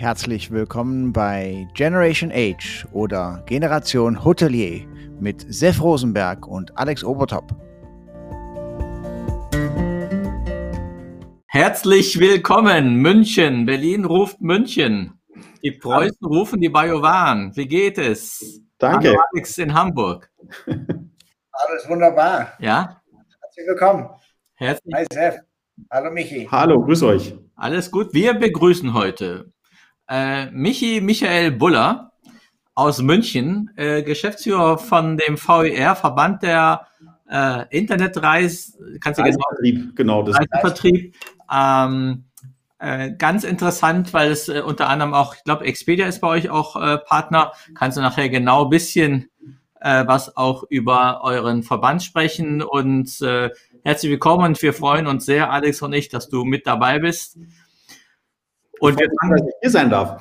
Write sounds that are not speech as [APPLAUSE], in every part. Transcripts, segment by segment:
Herzlich willkommen bei Generation Age oder Generation Hotelier mit Sef Rosenberg und Alex Obertop. Herzlich willkommen, München. Berlin ruft München. Die Preußen rufen die Bajowan. Wie geht es? Danke. Hallo Alex in Hamburg. [LAUGHS] Alles wunderbar. Ja? Herzlich willkommen. Herzlich. Hi Sef. Hallo Michi. Hallo, grüß euch. Alles gut. Wir begrüßen heute äh, Michi Michael Buller aus München, äh, Geschäftsführer von dem VER, Verband der äh, Internetreis, kannst du Reisevertrieb, genau, das Reisevertrieb. Ähm, äh, ganz interessant, weil es äh, unter anderem auch, ich glaube, Expedia ist bei euch auch äh, Partner. Kannst du nachher genau ein bisschen äh, was auch über euren Verband sprechen und äh, herzlich willkommen und wir freuen uns sehr, Alex und ich, dass du mit dabei bist. Und wir fangen, dass ich hier sein darf.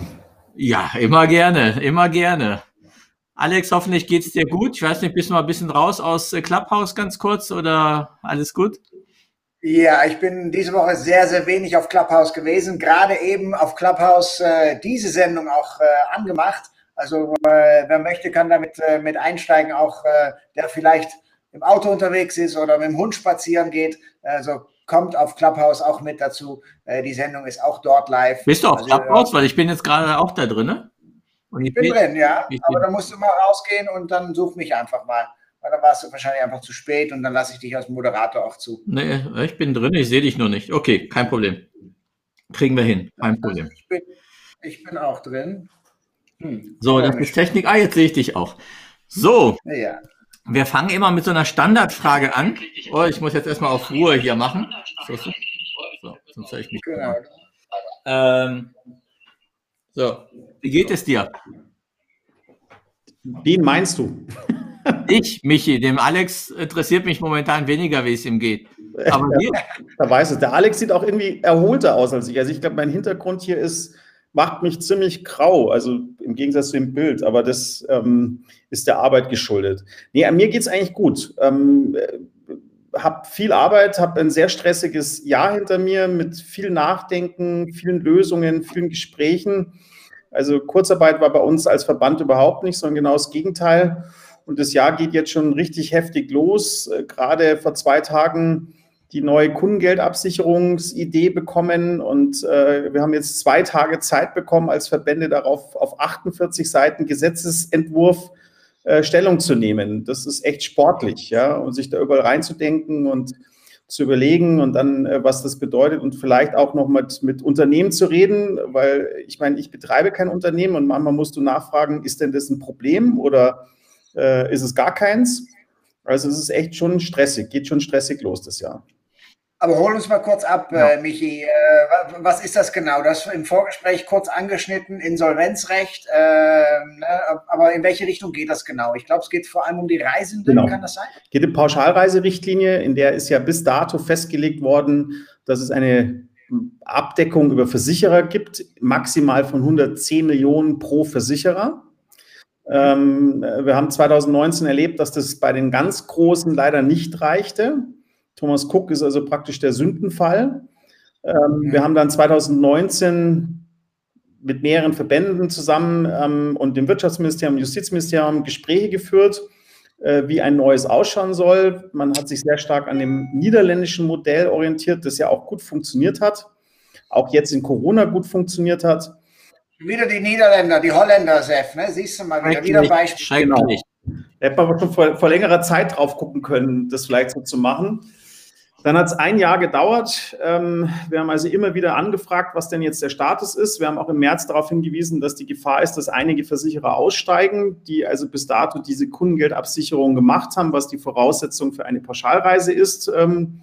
Ja, immer gerne, immer gerne. Alex, hoffentlich geht's dir gut. Ich weiß nicht, bist du mal ein bisschen raus aus äh, Clubhouse ganz kurz oder alles gut? Ja, ich bin diese Woche sehr, sehr wenig auf Clubhouse gewesen. Gerade eben auf Clubhouse äh, diese Sendung auch äh, angemacht. Also äh, wer möchte, kann damit äh, mit einsteigen, auch äh, der vielleicht im Auto unterwegs ist oder mit dem Hund spazieren geht. Also kommt auf Clubhouse auch mit dazu. Äh, die Sendung ist auch dort live. Bist du auf also, Clubhouse? Weil ich bin jetzt gerade auch da drin. Ne? Und ich, ich bin drin, ja. Aber da musst du mal rausgehen und dann such mich einfach mal. Weil dann warst du wahrscheinlich einfach zu spät und dann lasse ich dich als Moderator auch zu. Nee, ich bin drin, ich sehe dich nur nicht. Okay, kein Problem. Kriegen wir hin, kein Problem. Ich bin, ich bin auch drin. Hm, so, das ist Technik. Ah, jetzt sehe ich dich auch. So. Ja. Wir fangen immer mit so einer Standardfrage an. Oh, ich muss jetzt erstmal auf Ruhe hier machen. So, so. so sonst höre ich mich. Genau. Ähm, so, wie geht es dir? Wen meinst du? Ich, Michi, dem Alex interessiert mich momentan weniger, wie es ihm geht. Aber [LAUGHS] ja, da weiß es. Der Alex sieht auch irgendwie erholter aus als ich. Also ich glaube, mein Hintergrund hier ist, macht mich ziemlich grau, also im Gegensatz zu dem Bild, aber das ähm, ist der Arbeit geschuldet. Nee, mir geht es eigentlich gut. Ähm, habe viel Arbeit, habe ein sehr stressiges Jahr hinter mir mit viel Nachdenken, vielen Lösungen, vielen Gesprächen. Also Kurzarbeit war bei uns als Verband überhaupt nicht, sondern genau das Gegenteil. Und das Jahr geht jetzt schon richtig heftig los. Äh, gerade vor zwei Tagen die neue Kundengeldabsicherungsidee bekommen und äh, wir haben jetzt zwei Tage Zeit bekommen, als Verbände darauf auf 48 Seiten Gesetzesentwurf äh, Stellung zu nehmen. Das ist echt sportlich, ja, und sich da überall reinzudenken und zu überlegen und dann, äh, was das bedeutet und vielleicht auch noch mit, mit Unternehmen zu reden, weil ich meine, ich betreibe kein Unternehmen und manchmal musst du nachfragen, ist denn das ein Problem oder äh, ist es gar keins? Also es ist echt schon stressig, geht schon stressig los das Jahr. Aber hol uns mal kurz ab, ja. äh, Michi. Äh, was ist das genau? Das im Vorgespräch kurz angeschnitten, Insolvenzrecht. Äh, ne? Aber in welche Richtung geht das genau? Ich glaube, es geht vor allem um die Reisenden, genau. kann das sein? Es geht um Pauschalreiserichtlinie, in der ist ja bis dato festgelegt worden, dass es eine Abdeckung über Versicherer gibt, maximal von 110 Millionen pro Versicherer. Ähm, wir haben 2019 erlebt, dass das bei den ganz Großen leider nicht reichte. Thomas Cook ist also praktisch der Sündenfall. Ähm, wir haben dann 2019 mit mehreren Verbänden zusammen ähm, und dem Wirtschaftsministerium, Justizministerium Gespräche geführt, äh, wie ein neues ausschauen soll. Man hat sich sehr stark an dem niederländischen Modell orientiert, das ja auch gut funktioniert hat, auch jetzt in Corona gut funktioniert hat. Wieder die Niederländer, die Holländer, Sef, ne? siehst du mal wieder, wieder Beispiel. Genau. Da hätte man schon vor, vor längerer Zeit drauf gucken können, das vielleicht so zu machen. Dann hat es ein Jahr gedauert. Ähm, wir haben also immer wieder angefragt, was denn jetzt der Status ist. Wir haben auch im März darauf hingewiesen, dass die Gefahr ist, dass einige Versicherer aussteigen, die also bis dato diese Kundengeldabsicherung gemacht haben, was die Voraussetzung für eine Pauschalreise ist. Ähm,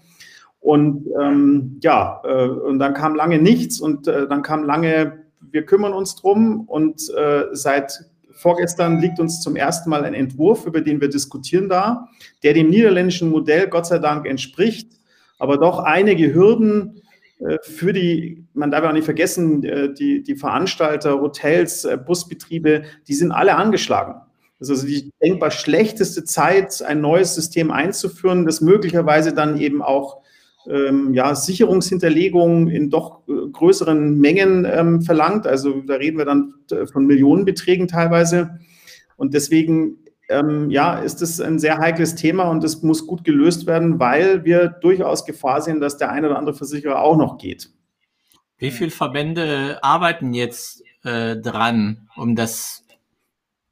und ähm, ja, äh, und dann kam lange nichts und äh, dann kam lange, wir kümmern uns drum und äh, seit vorgestern liegt uns zum ersten Mal ein Entwurf, über den wir diskutieren da, der dem niederländischen Modell Gott sei Dank entspricht aber doch einige Hürden äh, für die, man darf auch nicht vergessen, äh, die, die Veranstalter, Hotels, äh, Busbetriebe, die sind alle angeschlagen. Das ist also die denkbar schlechteste Zeit, ein neues System einzuführen, das möglicherweise dann eben auch ähm, ja, Sicherungshinterlegungen in doch größeren Mengen ähm, verlangt. Also da reden wir dann von Millionenbeträgen teilweise. Und deswegen ähm, ja, ist es ein sehr heikles Thema und es muss gut gelöst werden, weil wir durchaus Gefahr sehen, dass der eine oder andere Versicherer auch noch geht. Wie viele Verbände arbeiten jetzt äh, dran, um das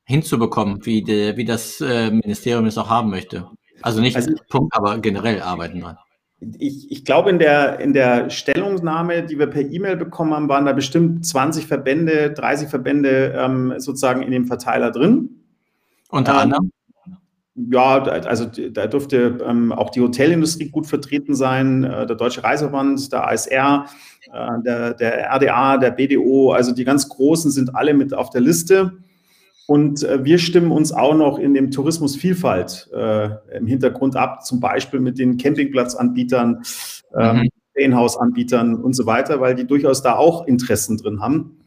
hinzubekommen, wie, de, wie das äh, Ministerium es auch haben möchte? Also nicht also, Punkt, aber generell arbeiten dran. Ich, ich glaube, in der, in der Stellungnahme, die wir per E-Mail bekommen haben, waren da bestimmt 20 Verbände, 30 Verbände ähm, sozusagen in dem Verteiler drin. Unter ähm, anderem? Ja, also da dürfte ähm, auch die Hotelindustrie gut vertreten sein, äh, der Deutsche Reiseverband, der ASR, äh, der, der RDA, der BDO, also die ganz Großen sind alle mit auf der Liste. Und äh, wir stimmen uns auch noch in dem Tourismusvielfalt äh, im Hintergrund ab, zum Beispiel mit den Campingplatzanbietern, ähm, mhm. Ferienhausanbietern und so weiter, weil die durchaus da auch Interessen drin haben.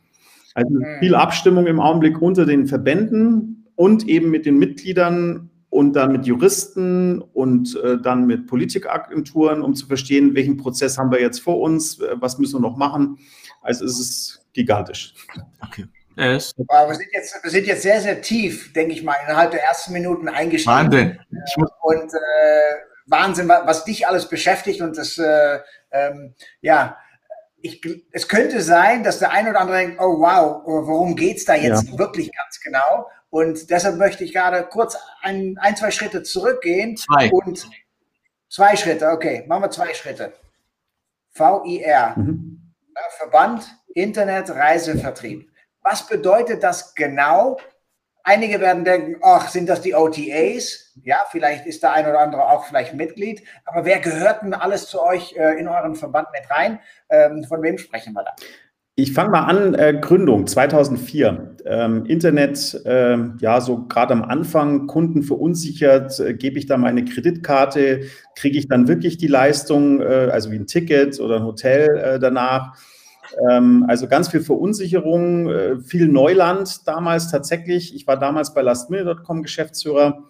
Also mhm. viel Abstimmung im Augenblick unter den Verbänden und eben mit den Mitgliedern und dann mit Juristen und äh, dann mit Politikagenturen, um zu verstehen, welchen Prozess haben wir jetzt vor uns, äh, was müssen wir noch machen. Also es ist gigantisch. Okay. Yes. wir, sind jetzt, wir sind jetzt sehr, sehr tief, denke ich mal, innerhalb der ersten Minuten eingestiegen. Wahnsinn. Und äh, Wahnsinn, was dich alles beschäftigt und das, äh, ähm, ja, ich, es könnte sein, dass der ein oder andere denkt, oh wow, worum geht es da jetzt ja. wirklich ganz genau? Und deshalb möchte ich gerade kurz ein, ein zwei Schritte zurückgehen. Zwei. Und zwei Schritte, okay, machen wir zwei Schritte. VIR, mhm. Verband Internet Reisevertrieb. Was bedeutet das genau? Einige werden denken, ach, sind das die OTAs? Ja, vielleicht ist der ein oder andere auch vielleicht Mitglied. Aber wer gehört denn alles zu euch äh, in euren Verband mit rein? Ähm, von wem sprechen wir da? Ich fange mal an, äh, Gründung 2004. Ähm, Internet, äh, ja, so gerade am Anfang, Kunden verunsichert, äh, gebe ich da meine Kreditkarte, kriege ich dann wirklich die Leistung, äh, also wie ein Ticket oder ein Hotel äh, danach. Ähm, also ganz viel Verunsicherung, äh, viel Neuland damals tatsächlich. Ich war damals bei lastminute.com Geschäftsführer.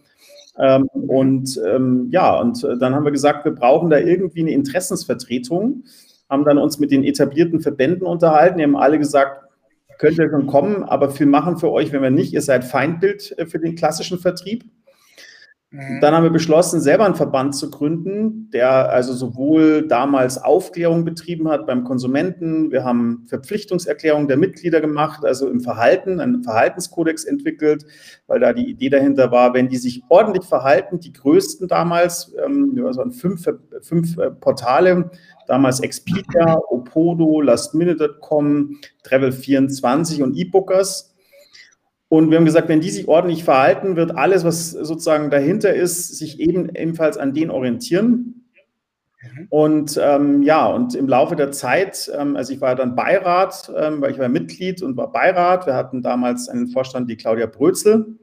Ähm, und ähm, ja, und dann haben wir gesagt, wir brauchen da irgendwie eine Interessensvertretung haben dann uns mit den etablierten Verbänden unterhalten. Die haben alle gesagt, könnt ihr schon kommen, aber viel machen für euch, wenn wir nicht. Ihr seid Feindbild äh, für den klassischen Vertrieb. Mhm. Dann haben wir beschlossen, selber einen Verband zu gründen, der also sowohl damals Aufklärung betrieben hat beim Konsumenten. Wir haben Verpflichtungserklärungen der Mitglieder gemacht, also im Verhalten, einen Verhaltenskodex entwickelt, weil da die Idee dahinter war, wenn die sich ordentlich verhalten, die größten damals, ähm, also fünf, fünf äh, Portale, damals Expedia, Opodo, Lastminute.com, Travel24 und eBookers und wir haben gesagt, wenn die sich ordentlich verhalten, wird alles, was sozusagen dahinter ist, sich eben ebenfalls an denen orientieren. Und ähm, ja, und im Laufe der Zeit, ähm, also ich war dann Beirat, ähm, weil ich war Mitglied und war Beirat. Wir hatten damals einen Vorstand, die Claudia Brözel.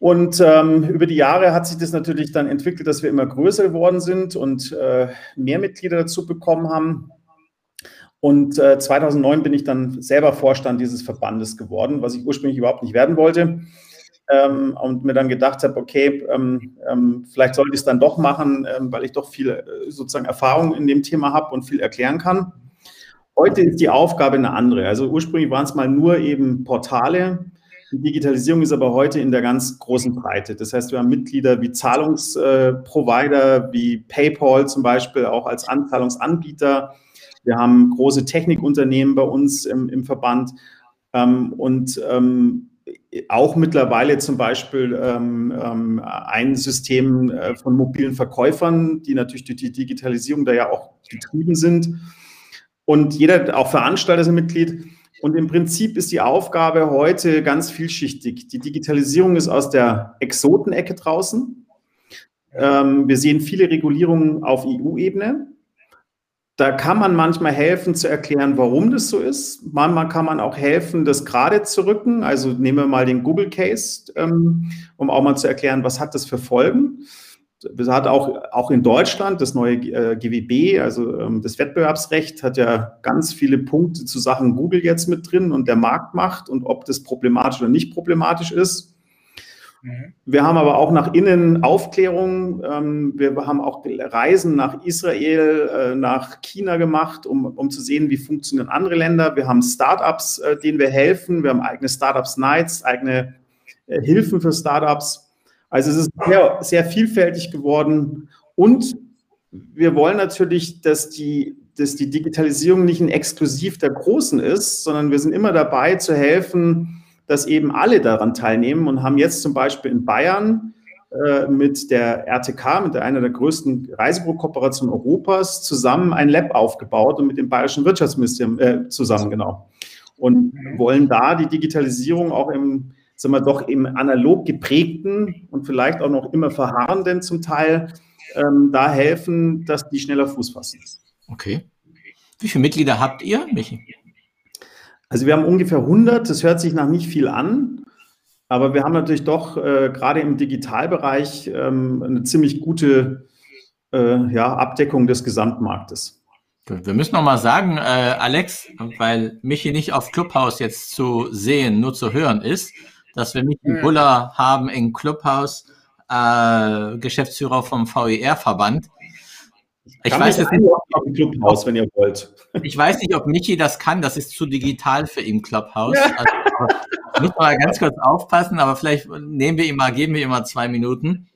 Und ähm, über die Jahre hat sich das natürlich dann entwickelt, dass wir immer größer geworden sind und äh, mehr Mitglieder dazu bekommen haben. Und äh, 2009 bin ich dann selber Vorstand dieses Verbandes geworden, was ich ursprünglich überhaupt nicht werden wollte. Ähm, und mir dann gedacht habe, okay, ähm, ähm, vielleicht sollte ich es dann doch machen, ähm, weil ich doch viel äh, sozusagen Erfahrung in dem Thema habe und viel erklären kann. Heute ist die Aufgabe eine andere. Also ursprünglich waren es mal nur eben Portale. Die Digitalisierung ist aber heute in der ganz großen Breite. Das heißt, wir haben Mitglieder wie Zahlungsprovider, äh, wie PayPal zum Beispiel, auch als Anzahlungsanbieter wir haben große Technikunternehmen bei uns im, im Verband ähm, und ähm, auch mittlerweile zum Beispiel ähm, ähm, ein System äh, von mobilen Verkäufern, die natürlich durch die Digitalisierung da ja auch getrieben sind. Und jeder, auch Veranstalter ist Mitglied. Und im Prinzip ist die Aufgabe heute ganz vielschichtig. Die Digitalisierung ist aus der Exotenecke draußen. Ähm, wir sehen viele Regulierungen auf EU-Ebene. Da kann man manchmal helfen zu erklären, warum das so ist. Manchmal kann man auch helfen, das gerade zu rücken. Also nehmen wir mal den Google Case, ähm, um auch mal zu erklären, was hat das für Folgen. Das hat auch, auch in Deutschland das neue äh, GWB, also ähm, das Wettbewerbsrecht, hat ja ganz viele Punkte zu Sachen Google jetzt mit drin und der Markt macht und ob das problematisch oder nicht problematisch ist. Mhm. Wir haben aber auch nach innen Aufklärung. Ähm, wir haben auch Reisen nach Israel, äh, nach China gemacht, um, um zu sehen, wie funktionieren andere Länder. Wir haben Startups, äh, denen wir helfen. Wir haben eigene Startups Nights, eigene äh, Hilfen für Startups. Also es ist sehr, sehr vielfältig geworden. Und wir wollen natürlich, dass die, dass die Digitalisierung nicht ein Exklusiv der Großen ist, sondern wir sind immer dabei zu helfen, dass eben alle daran teilnehmen und haben jetzt zum Beispiel in Bayern äh, mit der RTK, mit der, einer der größten Reisebüro-Kooperationen Europas, zusammen ein Lab aufgebaut und mit dem Bayerischen Wirtschaftsministerium äh, zusammen, genau. Und wollen da die Digitalisierung auch im, sagen wir doch, im analog geprägten und vielleicht auch noch immer verharrenden zum Teil ähm, da helfen, dass die schneller Fuß fassen. Okay. Wie viele Mitglieder habt ihr, Michi? Also wir haben ungefähr 100, das hört sich nach nicht viel an, aber wir haben natürlich doch äh, gerade im Digitalbereich ähm, eine ziemlich gute äh, ja, Abdeckung des Gesamtmarktes. Wir müssen noch mal sagen, äh, Alex, weil Michi nicht auf Clubhouse jetzt zu sehen, nur zu hören ist, dass wir Michi mhm. Buller haben in Clubhouse, äh, Geschäftsführer vom VER-Verband. Ich weiß jetzt nicht, auf dem Clubhouse, wenn ihr wollt. [LAUGHS] Ich weiß nicht, ob Michi das kann. Das ist zu digital für ihn, Clubhouse. Ja. Also, muss man ganz kurz aufpassen, aber vielleicht nehmen wir ihm mal, geben wir ihm mal zwei Minuten.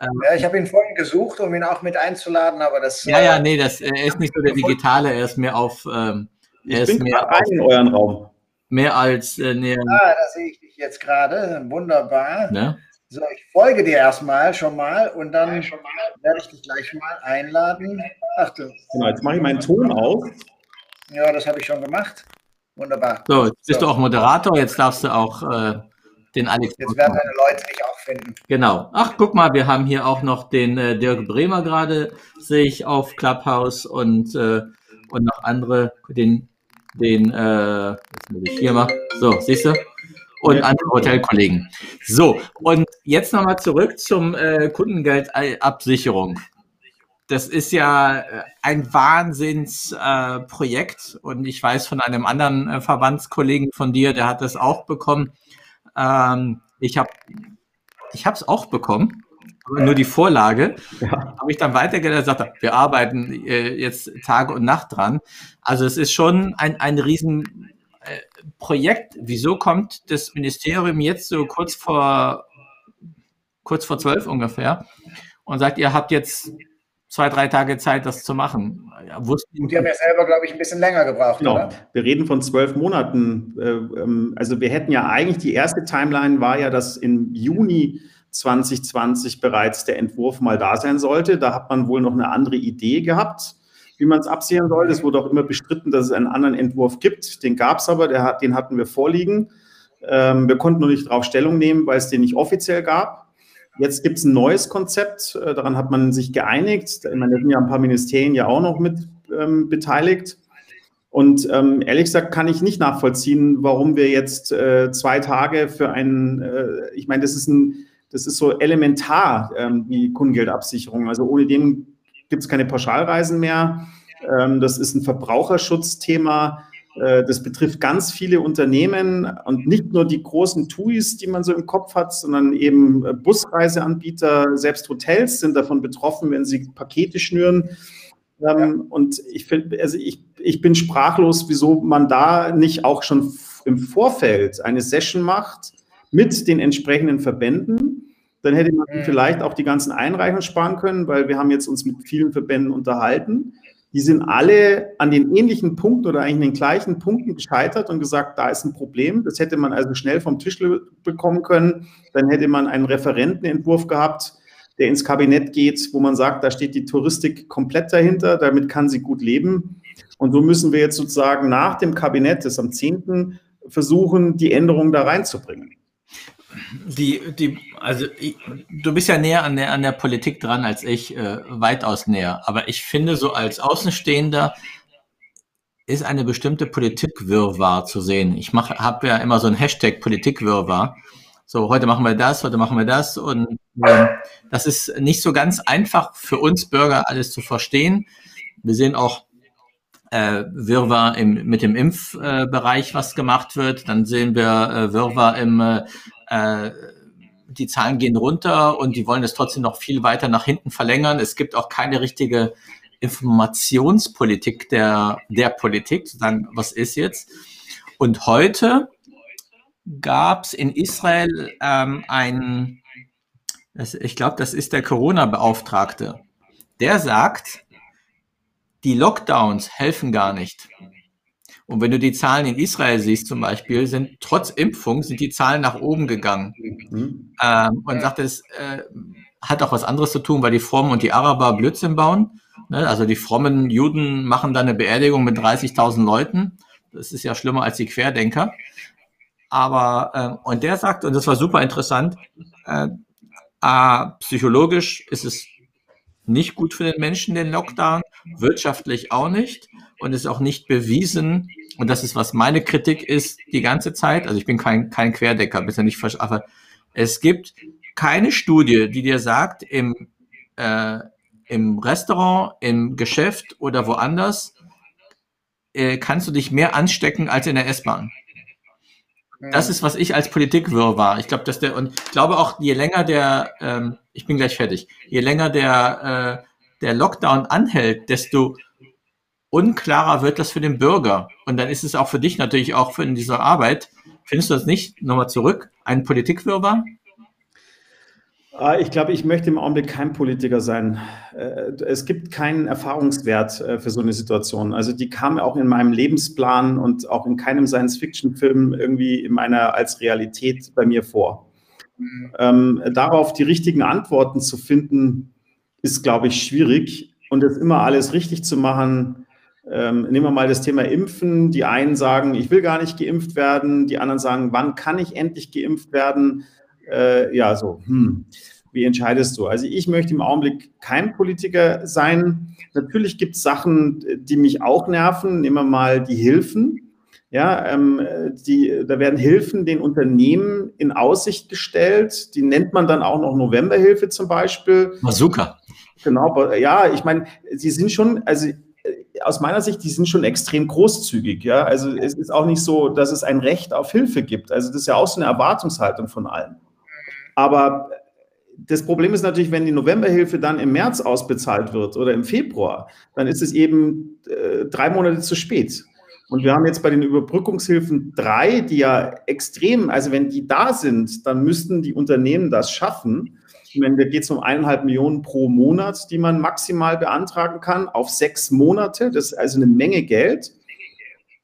Ähm, ja, ich habe ihn vorhin gesucht, um ihn auch mit einzuladen, aber das. Ja, ja, äh, nee, das, er ist nicht so der Digitale, er ist mehr auf. Ähm, er ich ist mehr auf, in euren Raum. Mehr als. Äh, nee, ah, da sehe ich dich jetzt gerade. Wunderbar. Ne? So, ich folge dir erstmal schon mal und dann schon mal, werde ich dich gleich mal einladen. Achtung. Genau, jetzt mache ich meinen Ton auf. Ja, das habe ich schon gemacht. Wunderbar. So, jetzt bist so. du auch Moderator, jetzt darfst du auch äh, den Alex. Jetzt werden deine Leute dich auch finden. Genau. Ach, guck mal, wir haben hier auch noch den äh, Dirk Bremer gerade, sehe ich auf Clubhouse und, äh, und noch andere, den, den, äh, jetzt muss ich hier mal. So, siehst du? Und andere Hotelkollegen. So, und jetzt nochmal zurück zum äh, Kundengeldabsicherung. Das ist ja äh, ein Wahnsinnsprojekt äh, und ich weiß von einem anderen äh, Verbandskollegen von dir, der hat das auch bekommen. Ähm, ich habe ich habe es auch bekommen, aber nur die Vorlage. Ja. Habe ich dann weitergeleitet und sagte, wir arbeiten äh, jetzt Tage und Nacht dran. Also es ist schon ein, ein riesen Projekt, wieso kommt das Ministerium jetzt so kurz vor, kurz vor zwölf ungefähr und sagt, ihr habt jetzt zwei, drei Tage Zeit, das zu machen. Ja, und die haben ja selber, glaube ich, ein bisschen länger gebraucht, genau. Oder? Wir reden von zwölf Monaten. Äh, ähm, also wir hätten ja eigentlich, die erste Timeline war ja, dass im Juni 2020 bereits der Entwurf mal da sein sollte. Da hat man wohl noch eine andere Idee gehabt wie man es absehen soll. Es wurde auch immer bestritten, dass es einen anderen Entwurf gibt. Den gab es aber, der, den hatten wir vorliegen. Ähm, wir konnten nur nicht darauf Stellung nehmen, weil es den nicht offiziell gab. Jetzt gibt es ein neues Konzept, äh, daran hat man sich geeinigt. Da sind ja ein paar Ministerien ja auch noch mit ähm, beteiligt. Und ähm, ehrlich gesagt kann ich nicht nachvollziehen, warum wir jetzt äh, zwei Tage für einen, äh, ich meine, das ist ein, das ist so elementar, ähm, die Kundengeldabsicherung. Also ohne dem gibt es keine Pauschalreisen mehr. Ähm, das ist ein Verbraucherschutzthema. Äh, das betrifft ganz viele Unternehmen und nicht nur die großen TUIs, die man so im Kopf hat, sondern eben äh, Busreiseanbieter, selbst Hotels sind davon betroffen, wenn sie Pakete schnüren. Ähm, ja. Und ich, also ich, ich bin sprachlos, wieso man da nicht auch schon im Vorfeld eine Session macht mit den entsprechenden Verbänden dann hätte man mhm. vielleicht auch die ganzen Einreichungen sparen können, weil wir haben jetzt uns mit vielen Verbänden unterhalten. Die sind alle an den ähnlichen Punkten oder eigentlich den gleichen Punkten gescheitert und gesagt, da ist ein Problem. Das hätte man also schnell vom Tisch bekommen können. Dann hätte man einen Referentenentwurf gehabt, der ins Kabinett geht, wo man sagt, da steht die Touristik komplett dahinter, damit kann sie gut leben. Und so müssen wir jetzt sozusagen nach dem Kabinett, das am 10., versuchen, die Änderungen da reinzubringen. Die, die, also ich, du bist ja näher an der, an der Politik dran als ich, äh, weitaus näher. Aber ich finde, so als Außenstehender ist eine bestimmte Politikwirrwarr zu sehen. Ich habe ja immer so ein Hashtag Politikwirrwarr. So, heute machen wir das, heute machen wir das. Und äh, das ist nicht so ganz einfach für uns Bürger alles zu verstehen. Wir sehen auch äh, Wirrwarr im, mit dem Impfbereich, äh, was gemacht wird. Dann sehen wir äh, Wirrwarr im äh, die Zahlen gehen runter und die wollen es trotzdem noch viel weiter nach hinten verlängern. Es gibt auch keine richtige Informationspolitik der, der Politik, sagen, was ist jetzt? Und heute gab es in Israel ähm, einen, ich glaube, das ist der Corona-Beauftragte, der sagt, die Lockdowns helfen gar nicht. Und wenn du die Zahlen in Israel siehst zum Beispiel, sind trotz Impfung sind die Zahlen nach oben gegangen. Mhm. Ähm, und sagt, es äh, hat auch was anderes zu tun, weil die Frommen und die Araber Blödsinn bauen. Ne? Also die frommen Juden machen dann eine Beerdigung mit 30.000 Leuten. Das ist ja schlimmer als die Querdenker. Aber, äh, und der sagt, und das war super interessant, äh, psychologisch ist es nicht gut für den Menschen, den Lockdown, wirtschaftlich auch nicht und ist auch nicht bewiesen. Und das ist, was meine Kritik ist, die ganze Zeit. Also ich bin kein, kein Querdecker, bitte nicht falsch, aber es gibt keine Studie, die dir sagt, im, äh, im Restaurant, im Geschäft oder woanders äh, kannst du dich mehr anstecken als in der S-Bahn. Das ist, was ich als Politikwirrwarr. Ich glaube, dass der, und ich glaube auch, je länger der, ähm, ich bin gleich fertig, je länger der, äh, der Lockdown anhält, desto unklarer wird das für den Bürger. Und dann ist es auch für dich natürlich auch für in dieser Arbeit. Findest du das nicht? Nochmal zurück. Ein Politikwirrwarr? Ah, ich glaube, ich möchte im Augenblick kein Politiker sein. Äh, es gibt keinen Erfahrungswert äh, für so eine Situation. Also die kam auch in meinem Lebensplan und auch in keinem Science-Fiction-Film irgendwie in meiner als Realität bei mir vor. Ähm, darauf die richtigen Antworten zu finden, ist, glaube ich, schwierig. Und das immer alles richtig zu machen, ähm, nehmen wir mal das Thema Impfen. Die einen sagen, ich will gar nicht geimpft werden. Die anderen sagen, wann kann ich endlich geimpft werden? Äh, ja, so, hm, wie entscheidest du? Also ich möchte im Augenblick kein Politiker sein. Natürlich gibt es Sachen, die mich auch nerven. Nehmen wir mal die Hilfen. Ja, ähm, die, da werden Hilfen den Unternehmen in Aussicht gestellt. Die nennt man dann auch noch Novemberhilfe zum Beispiel. Bazooka. Genau, ja, ich meine, sie sind schon, also aus meiner Sicht, die sind schon extrem großzügig. Ja? Also es ist auch nicht so, dass es ein Recht auf Hilfe gibt. Also das ist ja auch so eine Erwartungshaltung von allen. Aber das Problem ist natürlich, wenn die Novemberhilfe dann im März ausbezahlt wird oder im Februar, dann ist es eben äh, drei Monate zu spät. Und wir haben jetzt bei den Überbrückungshilfen drei, die ja extrem, also wenn die da sind, dann müssten die Unternehmen das schaffen da geht es um eineinhalb Millionen pro Monat, die man maximal beantragen kann, auf sechs Monate. Das ist also eine Menge Geld.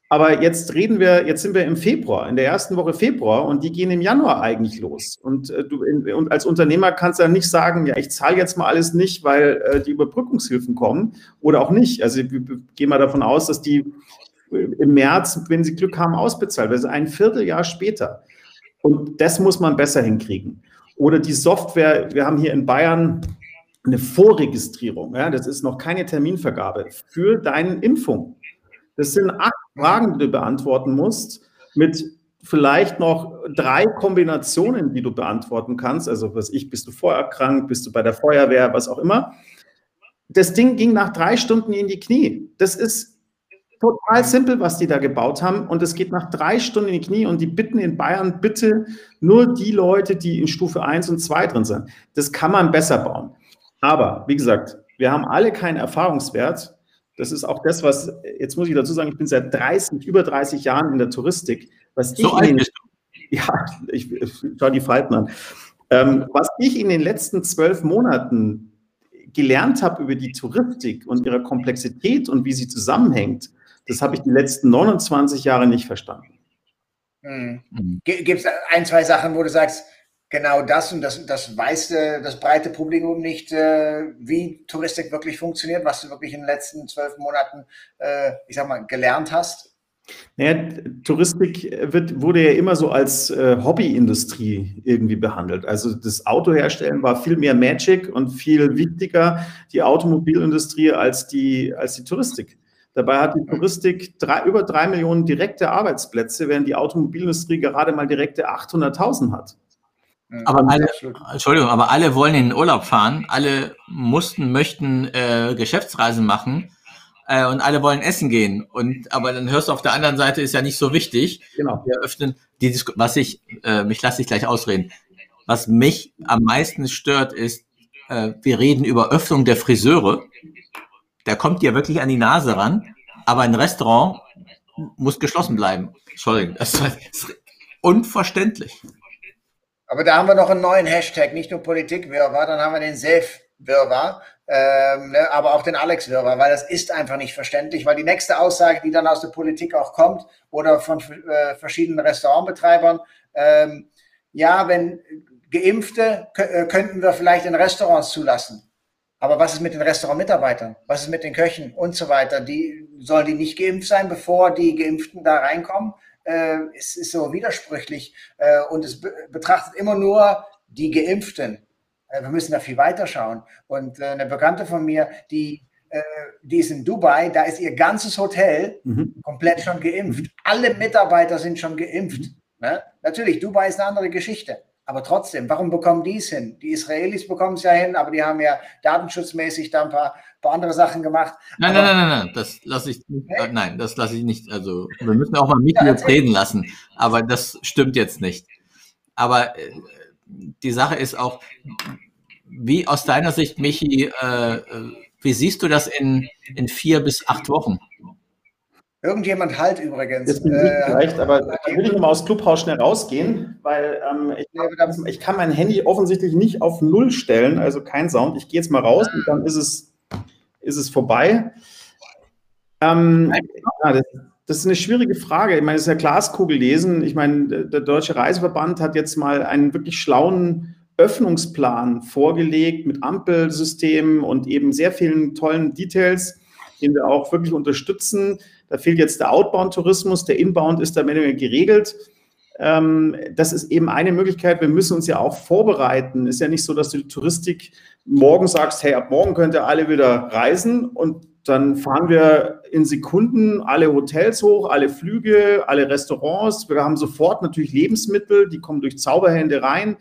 Aber jetzt reden wir, jetzt sind wir im Februar, in der ersten Woche Februar und die gehen im Januar eigentlich los. Und, äh, du, in, und als Unternehmer kannst du ja nicht sagen, ja, ich zahle jetzt mal alles nicht, weil äh, die Überbrückungshilfen kommen oder auch nicht. Also wir gehen mal davon aus, dass die im März, wenn sie Glück haben, ausbezahlt. Also ein Vierteljahr später. Und das muss man besser hinkriegen. Oder die Software, wir haben hier in Bayern eine Vorregistrierung, ja, das ist noch keine Terminvergabe für deine Impfung. Das sind acht Fragen, die du beantworten musst, mit vielleicht noch drei Kombinationen, die du beantworten kannst. Also, was ich, bist du vorerkrankt, bist du bei der Feuerwehr, was auch immer. Das Ding ging nach drei Stunden in die Knie. Das ist total simpel, was die da gebaut haben. Und es geht nach drei Stunden in die Knie und die bitten in Bayern bitte nur die Leute, die in Stufe 1 und 2 drin sind. Das kann man besser bauen. Aber wie gesagt, wir haben alle keinen Erfahrungswert. Das ist auch das, was, jetzt muss ich dazu sagen, ich bin seit 30, über 30 Jahren in der Touristik. Was so ich den, [LAUGHS] Ja, ich, ich schau die Falten an. Ähm, was ich in den letzten zwölf Monaten gelernt habe über die Touristik und ihre Komplexität und wie sie zusammenhängt, das habe ich die letzten 29 Jahre nicht verstanden. Hm. Mhm. Gibt es ein, zwei Sachen, wo du sagst, genau das und das, das weiß äh, das breite Publikum nicht, äh, wie Touristik wirklich funktioniert, was du wirklich in den letzten zwölf Monaten, äh, ich sag mal, gelernt hast? Naja, Touristik wird, wurde ja immer so als äh, Hobbyindustrie irgendwie behandelt. Also das Autoherstellen war viel mehr Magic und viel wichtiger, die Automobilindustrie, als die, als die Touristik. Dabei hat die Touristik drei, über drei Millionen direkte Arbeitsplätze, während die Automobilindustrie gerade mal direkte 800.000 hat. Aber alle, Entschuldigung, aber alle wollen in den Urlaub fahren, alle mussten, möchten äh, Geschäftsreisen machen äh, und alle wollen essen gehen. Und aber dann hörst du auf der anderen Seite ist ja nicht so wichtig. Genau. Wir öffnen die was ich, äh, mich lasse ich gleich ausreden. Was mich am meisten stört, ist, äh, wir reden über Öffnung der Friseure. Da kommt ihr wirklich an die Nase ran, aber ein Restaurant muss geschlossen bleiben. Entschuldigung, das ist unverständlich. Aber da haben wir noch einen neuen Hashtag, nicht nur Politikwirrwarr, dann haben wir den Safe-Wirrwarr, ähm, ne, aber auch den Alex-Wirrwarr, weil das ist einfach nicht verständlich, weil die nächste Aussage, die dann aus der Politik auch kommt oder von äh, verschiedenen Restaurantbetreibern, ähm, ja, wenn Geimpfte äh, könnten wir vielleicht in Restaurants zulassen. Aber was ist mit den Restaurantmitarbeitern? Was ist mit den Köchen und so weiter? Die, sollen die nicht geimpft sein, bevor die Geimpften da reinkommen? Äh, es ist so widersprüchlich äh, und es be betrachtet immer nur die Geimpften. Äh, wir müssen da viel weiter schauen. Und äh, eine Bekannte von mir, die, äh, die ist in Dubai, da ist ihr ganzes Hotel mhm. komplett schon geimpft. Alle Mitarbeiter sind schon geimpft. Mhm. Ne? Natürlich, Dubai ist eine andere Geschichte. Aber trotzdem, warum bekommen die es hin? Die Israelis bekommen es ja hin, aber die haben ja datenschutzmäßig da ein paar, paar andere Sachen gemacht. Nein, aber, nein, nein, nein, nein, das lasse ich nicht. Äh, nein, das lasse ich nicht. Also wir müssen auch mal mit ja, reden lassen, aber das stimmt jetzt nicht. Aber äh, die Sache ist auch, wie aus deiner Sicht, Michi, äh, äh wie siehst du das in, in vier bis acht Wochen? Irgendjemand halt übrigens. Jetzt bin ich äh, vielleicht, aber da würde ich mal aus Clubhaus schnell rausgehen, weil ähm, ich, ich, kann mein Handy offensichtlich nicht auf Null stellen, also kein Sound. Ich gehe jetzt mal raus und dann ist es, ist es vorbei. Ähm, ja, das, das, ist eine schwierige Frage. Ich meine, es ist ja Glaskugel lesen. Ich meine, der Deutsche Reiseverband hat jetzt mal einen wirklich schlauen Öffnungsplan vorgelegt mit Ampelsystemen und eben sehr vielen tollen Details, den wir auch wirklich unterstützen. Da fehlt jetzt der Outbound-Tourismus, der Inbound ist da mehr geregelt. Ähm, das ist eben eine Möglichkeit. Wir müssen uns ja auch vorbereiten. Ist ja nicht so, dass du die Touristik morgen sagst, hey, ab morgen könnt ihr alle wieder reisen und dann fahren wir in Sekunden alle Hotels hoch, alle Flüge, alle Restaurants. Wir haben sofort natürlich Lebensmittel, die kommen durch Zauberhände rein.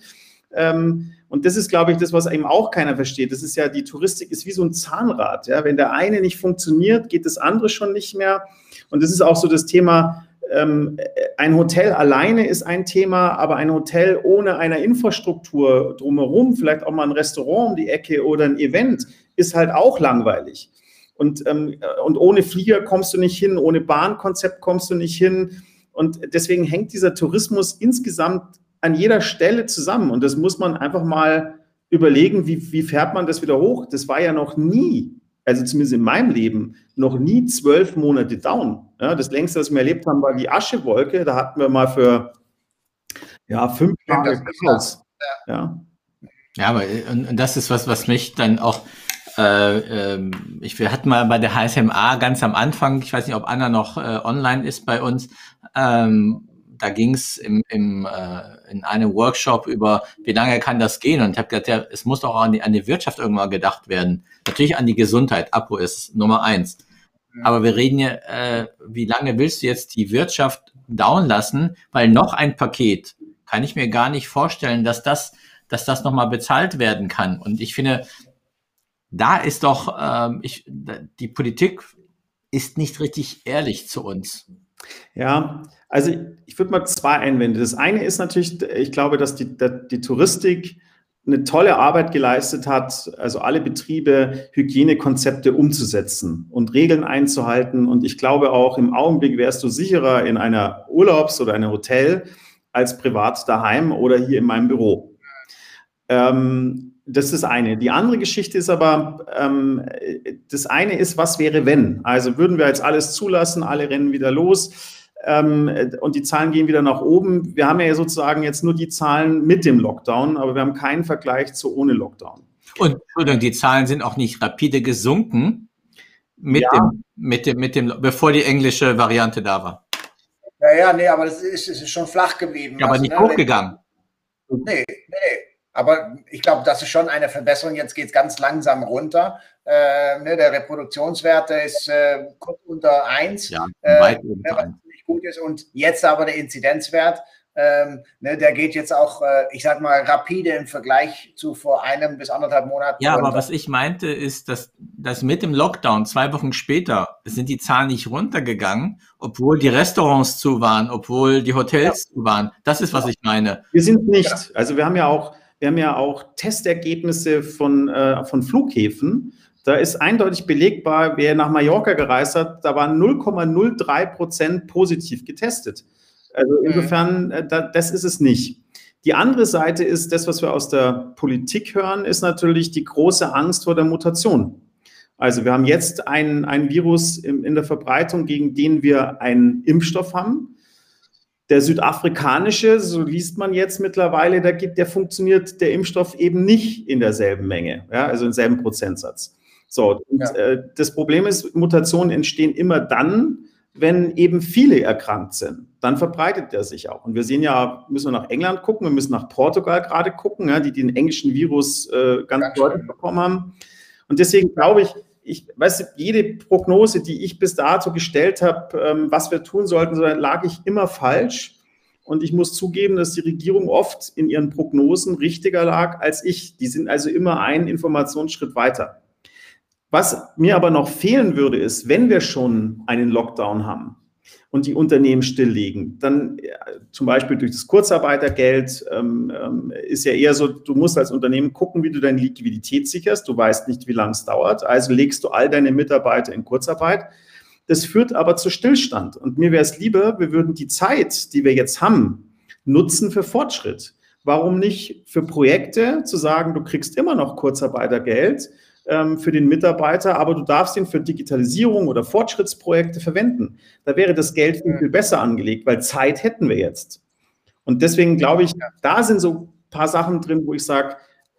Ähm, und das ist, glaube ich, das, was eben auch keiner versteht. Das ist ja, die Touristik ist wie so ein Zahnrad. Ja? Wenn der eine nicht funktioniert, geht das andere schon nicht mehr. Und das ist auch so das Thema, ähm, ein Hotel alleine ist ein Thema, aber ein Hotel ohne eine Infrastruktur drumherum, vielleicht auch mal ein Restaurant um die Ecke oder ein Event, ist halt auch langweilig. Und, ähm, und ohne Flieger kommst du nicht hin, ohne Bahnkonzept kommst du nicht hin. Und deswegen hängt dieser Tourismus insgesamt an jeder Stelle zusammen. Und das muss man einfach mal überlegen, wie, wie fährt man das wieder hoch? Das war ja noch nie, also zumindest in meinem Leben, noch nie zwölf Monate down. Ja, das längste, was wir erlebt haben, war die Aschewolke. Da hatten wir mal für ja, fünf Tage Chaos. Ja. ja, aber und das ist was, was mich dann auch äh, äh, ich, wir hatten mal bei der HSMA ganz am Anfang, ich weiß nicht, ob Anna noch äh, online ist bei uns, ähm, da ging es im, im, äh, in einem Workshop über, wie lange kann das gehen? Und ich habe gesagt, ja, es muss auch an die, an die Wirtschaft irgendwann gedacht werden. Natürlich an die Gesundheit. Abo ist Nummer eins. Aber wir reden ja, äh, wie lange willst du jetzt die Wirtschaft down lassen? Weil noch ein Paket kann ich mir gar nicht vorstellen, dass das, dass das nochmal bezahlt werden kann. Und ich finde, da ist doch, äh, ich, die Politik ist nicht richtig ehrlich zu uns. Ja, also ich würde mal zwei Einwände. Das eine ist natürlich, ich glaube, dass die, die Touristik eine tolle Arbeit geleistet hat, also alle Betriebe Hygienekonzepte umzusetzen und Regeln einzuhalten. Und ich glaube auch im Augenblick wärst du sicherer in einer Urlaubs- oder einem Hotel als privat daheim oder hier in meinem Büro. Ähm, das ist eine. Die andere Geschichte ist aber, ähm, das eine ist, was wäre, wenn? Also würden wir jetzt alles zulassen, alle rennen wieder los und die Zahlen gehen wieder nach oben. Wir haben ja sozusagen jetzt nur die Zahlen mit dem Lockdown, aber wir haben keinen Vergleich zu ohne Lockdown. Und Entschuldigung, die Zahlen sind auch nicht rapide gesunken mit, ja. dem, mit, dem, mit dem, bevor die englische Variante da war. Ja, ja, nee, aber es ist, ist schon flach geblieben. Ja, aber also, nicht ne? hochgegangen. Nee, nee, nee. Aber ich glaube, das ist schon eine Verbesserung. Jetzt geht es ganz langsam runter. Äh, ne, der Reproduktionswert ist äh, kurz unter 1. Ja, äh, weit äh, unter 1 gut ist. Und jetzt aber der Inzidenzwert. ähm, ne, der geht jetzt auch, äh, ich sag mal, rapide im Vergleich zu vor einem bis anderthalb Monaten. Ja, runter. aber was ich meinte, ist, dass, dass mit dem Lockdown zwei Wochen später sind die Zahlen nicht runtergegangen, obwohl die Restaurants zu waren, obwohl die Hotels ja. zu waren. Das ist, was ich meine. Wir sind nicht. Also wir haben ja auch, wir haben ja auch Testergebnisse von, äh, von Flughäfen. Da ist eindeutig belegbar, wer nach Mallorca gereist hat, da waren 0,03 Prozent positiv getestet. Also insofern, äh, das ist es nicht. Die andere Seite ist, das, was wir aus der Politik hören, ist natürlich die große Angst vor der Mutation. Also wir haben jetzt ein, ein Virus in, in der Verbreitung, gegen den wir einen Impfstoff haben. Der südafrikanische, so liest man jetzt mittlerweile, da gibt, der funktioniert der Impfstoff eben nicht in derselben Menge, ja, also im selben Prozentsatz. So, und, ja. äh, das Problem ist, Mutationen entstehen immer dann, wenn eben viele erkrankt sind, dann verbreitet der sich auch. Und wir sehen ja, müssen wir nach England gucken, wir müssen nach Portugal gerade gucken, ja, die den englischen Virus äh, ganz, ganz deutlich bekommen haben. Und deswegen glaube ich, ich weiß, jede Prognose, die ich bis dato gestellt habe, ähm, was wir tun sollten, so lag ich immer falsch. Und ich muss zugeben, dass die Regierung oft in ihren Prognosen richtiger lag als ich. Die sind also immer einen Informationsschritt weiter. Was mir aber noch fehlen würde, ist, wenn wir schon einen Lockdown haben und die Unternehmen stilllegen, dann äh, zum Beispiel durch das Kurzarbeitergeld ähm, ähm, ist ja eher so, du musst als Unternehmen gucken, wie du deine Liquidität sicherst. Du weißt nicht, wie lange es dauert. Also legst du all deine Mitarbeiter in Kurzarbeit. Das führt aber zu Stillstand. Und mir wäre es lieber, wir würden die Zeit, die wir jetzt haben, nutzen für Fortschritt. Warum nicht für Projekte zu sagen, du kriegst immer noch Kurzarbeitergeld ähm, für den Mitarbeiter, aber du darfst ihn für Digitalisierung oder Fortschrittsprojekte verwenden. Da wäre das Geld viel, viel besser angelegt, weil Zeit hätten wir jetzt. Und deswegen glaube ich, da sind so ein paar Sachen drin, wo ich sage,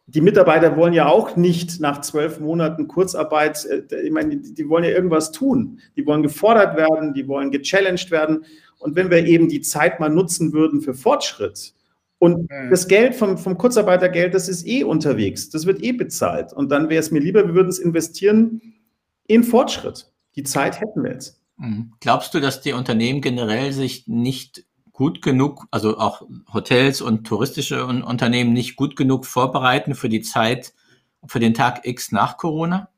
die Mitarbeiter wollen ja auch nicht nach zwölf Monaten Kurzarbeit, äh, ich meine, die, die, wollen ja irgendwas tun. Die wollen gefordert werden, die wollen gechallenged werden. Und wenn wir eben die Zeit mal nutzen würden für Fortschritt, und mhm. das Geld vom, vom Kurzarbeitergeld, das ist eh unterwegs, das wird eh bezahlt. Und dann wäre es mir lieber, wir würden es investieren in Fortschritt. Die Zeit hätten wir jetzt. Mhm. Glaubst du, dass die Unternehmen generell sich nicht gut genug, also auch Hotels und touristische Unternehmen nicht gut genug vorbereiten für die Zeit, für den Tag X nach Corona?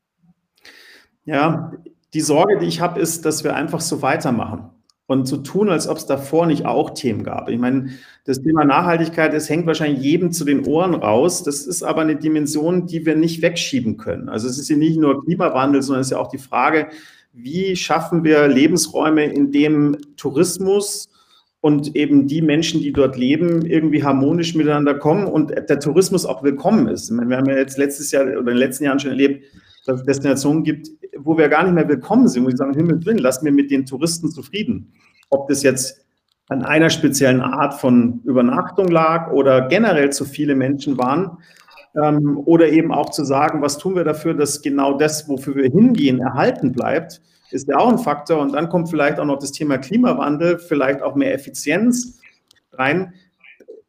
Ja, die Sorge, die ich habe, ist, dass wir einfach so weitermachen und zu tun, als ob es davor nicht auch Themen gab. Ich meine, das Thema Nachhaltigkeit, das hängt wahrscheinlich jedem zu den Ohren raus. Das ist aber eine Dimension, die wir nicht wegschieben können. Also es ist ja nicht nur Klimawandel, sondern es ist ja auch die Frage, wie schaffen wir Lebensräume, in dem Tourismus und eben die Menschen, die dort leben, irgendwie harmonisch miteinander kommen und der Tourismus auch willkommen ist. Ich meine, wir haben ja jetzt letztes Jahr oder in den letzten Jahren schon erlebt, es Destinationen gibt, wo wir gar nicht mehr willkommen sind, wo wir sagen, Himmel drin, lass mir mit den Touristen zufrieden. Ob das jetzt an einer speziellen Art von Übernachtung lag oder generell zu viele Menschen waren. Ähm, oder eben auch zu sagen, was tun wir dafür, dass genau das, wofür wir hingehen, erhalten bleibt, ist ja auch ein Faktor. Und dann kommt vielleicht auch noch das Thema Klimawandel, vielleicht auch mehr Effizienz rein.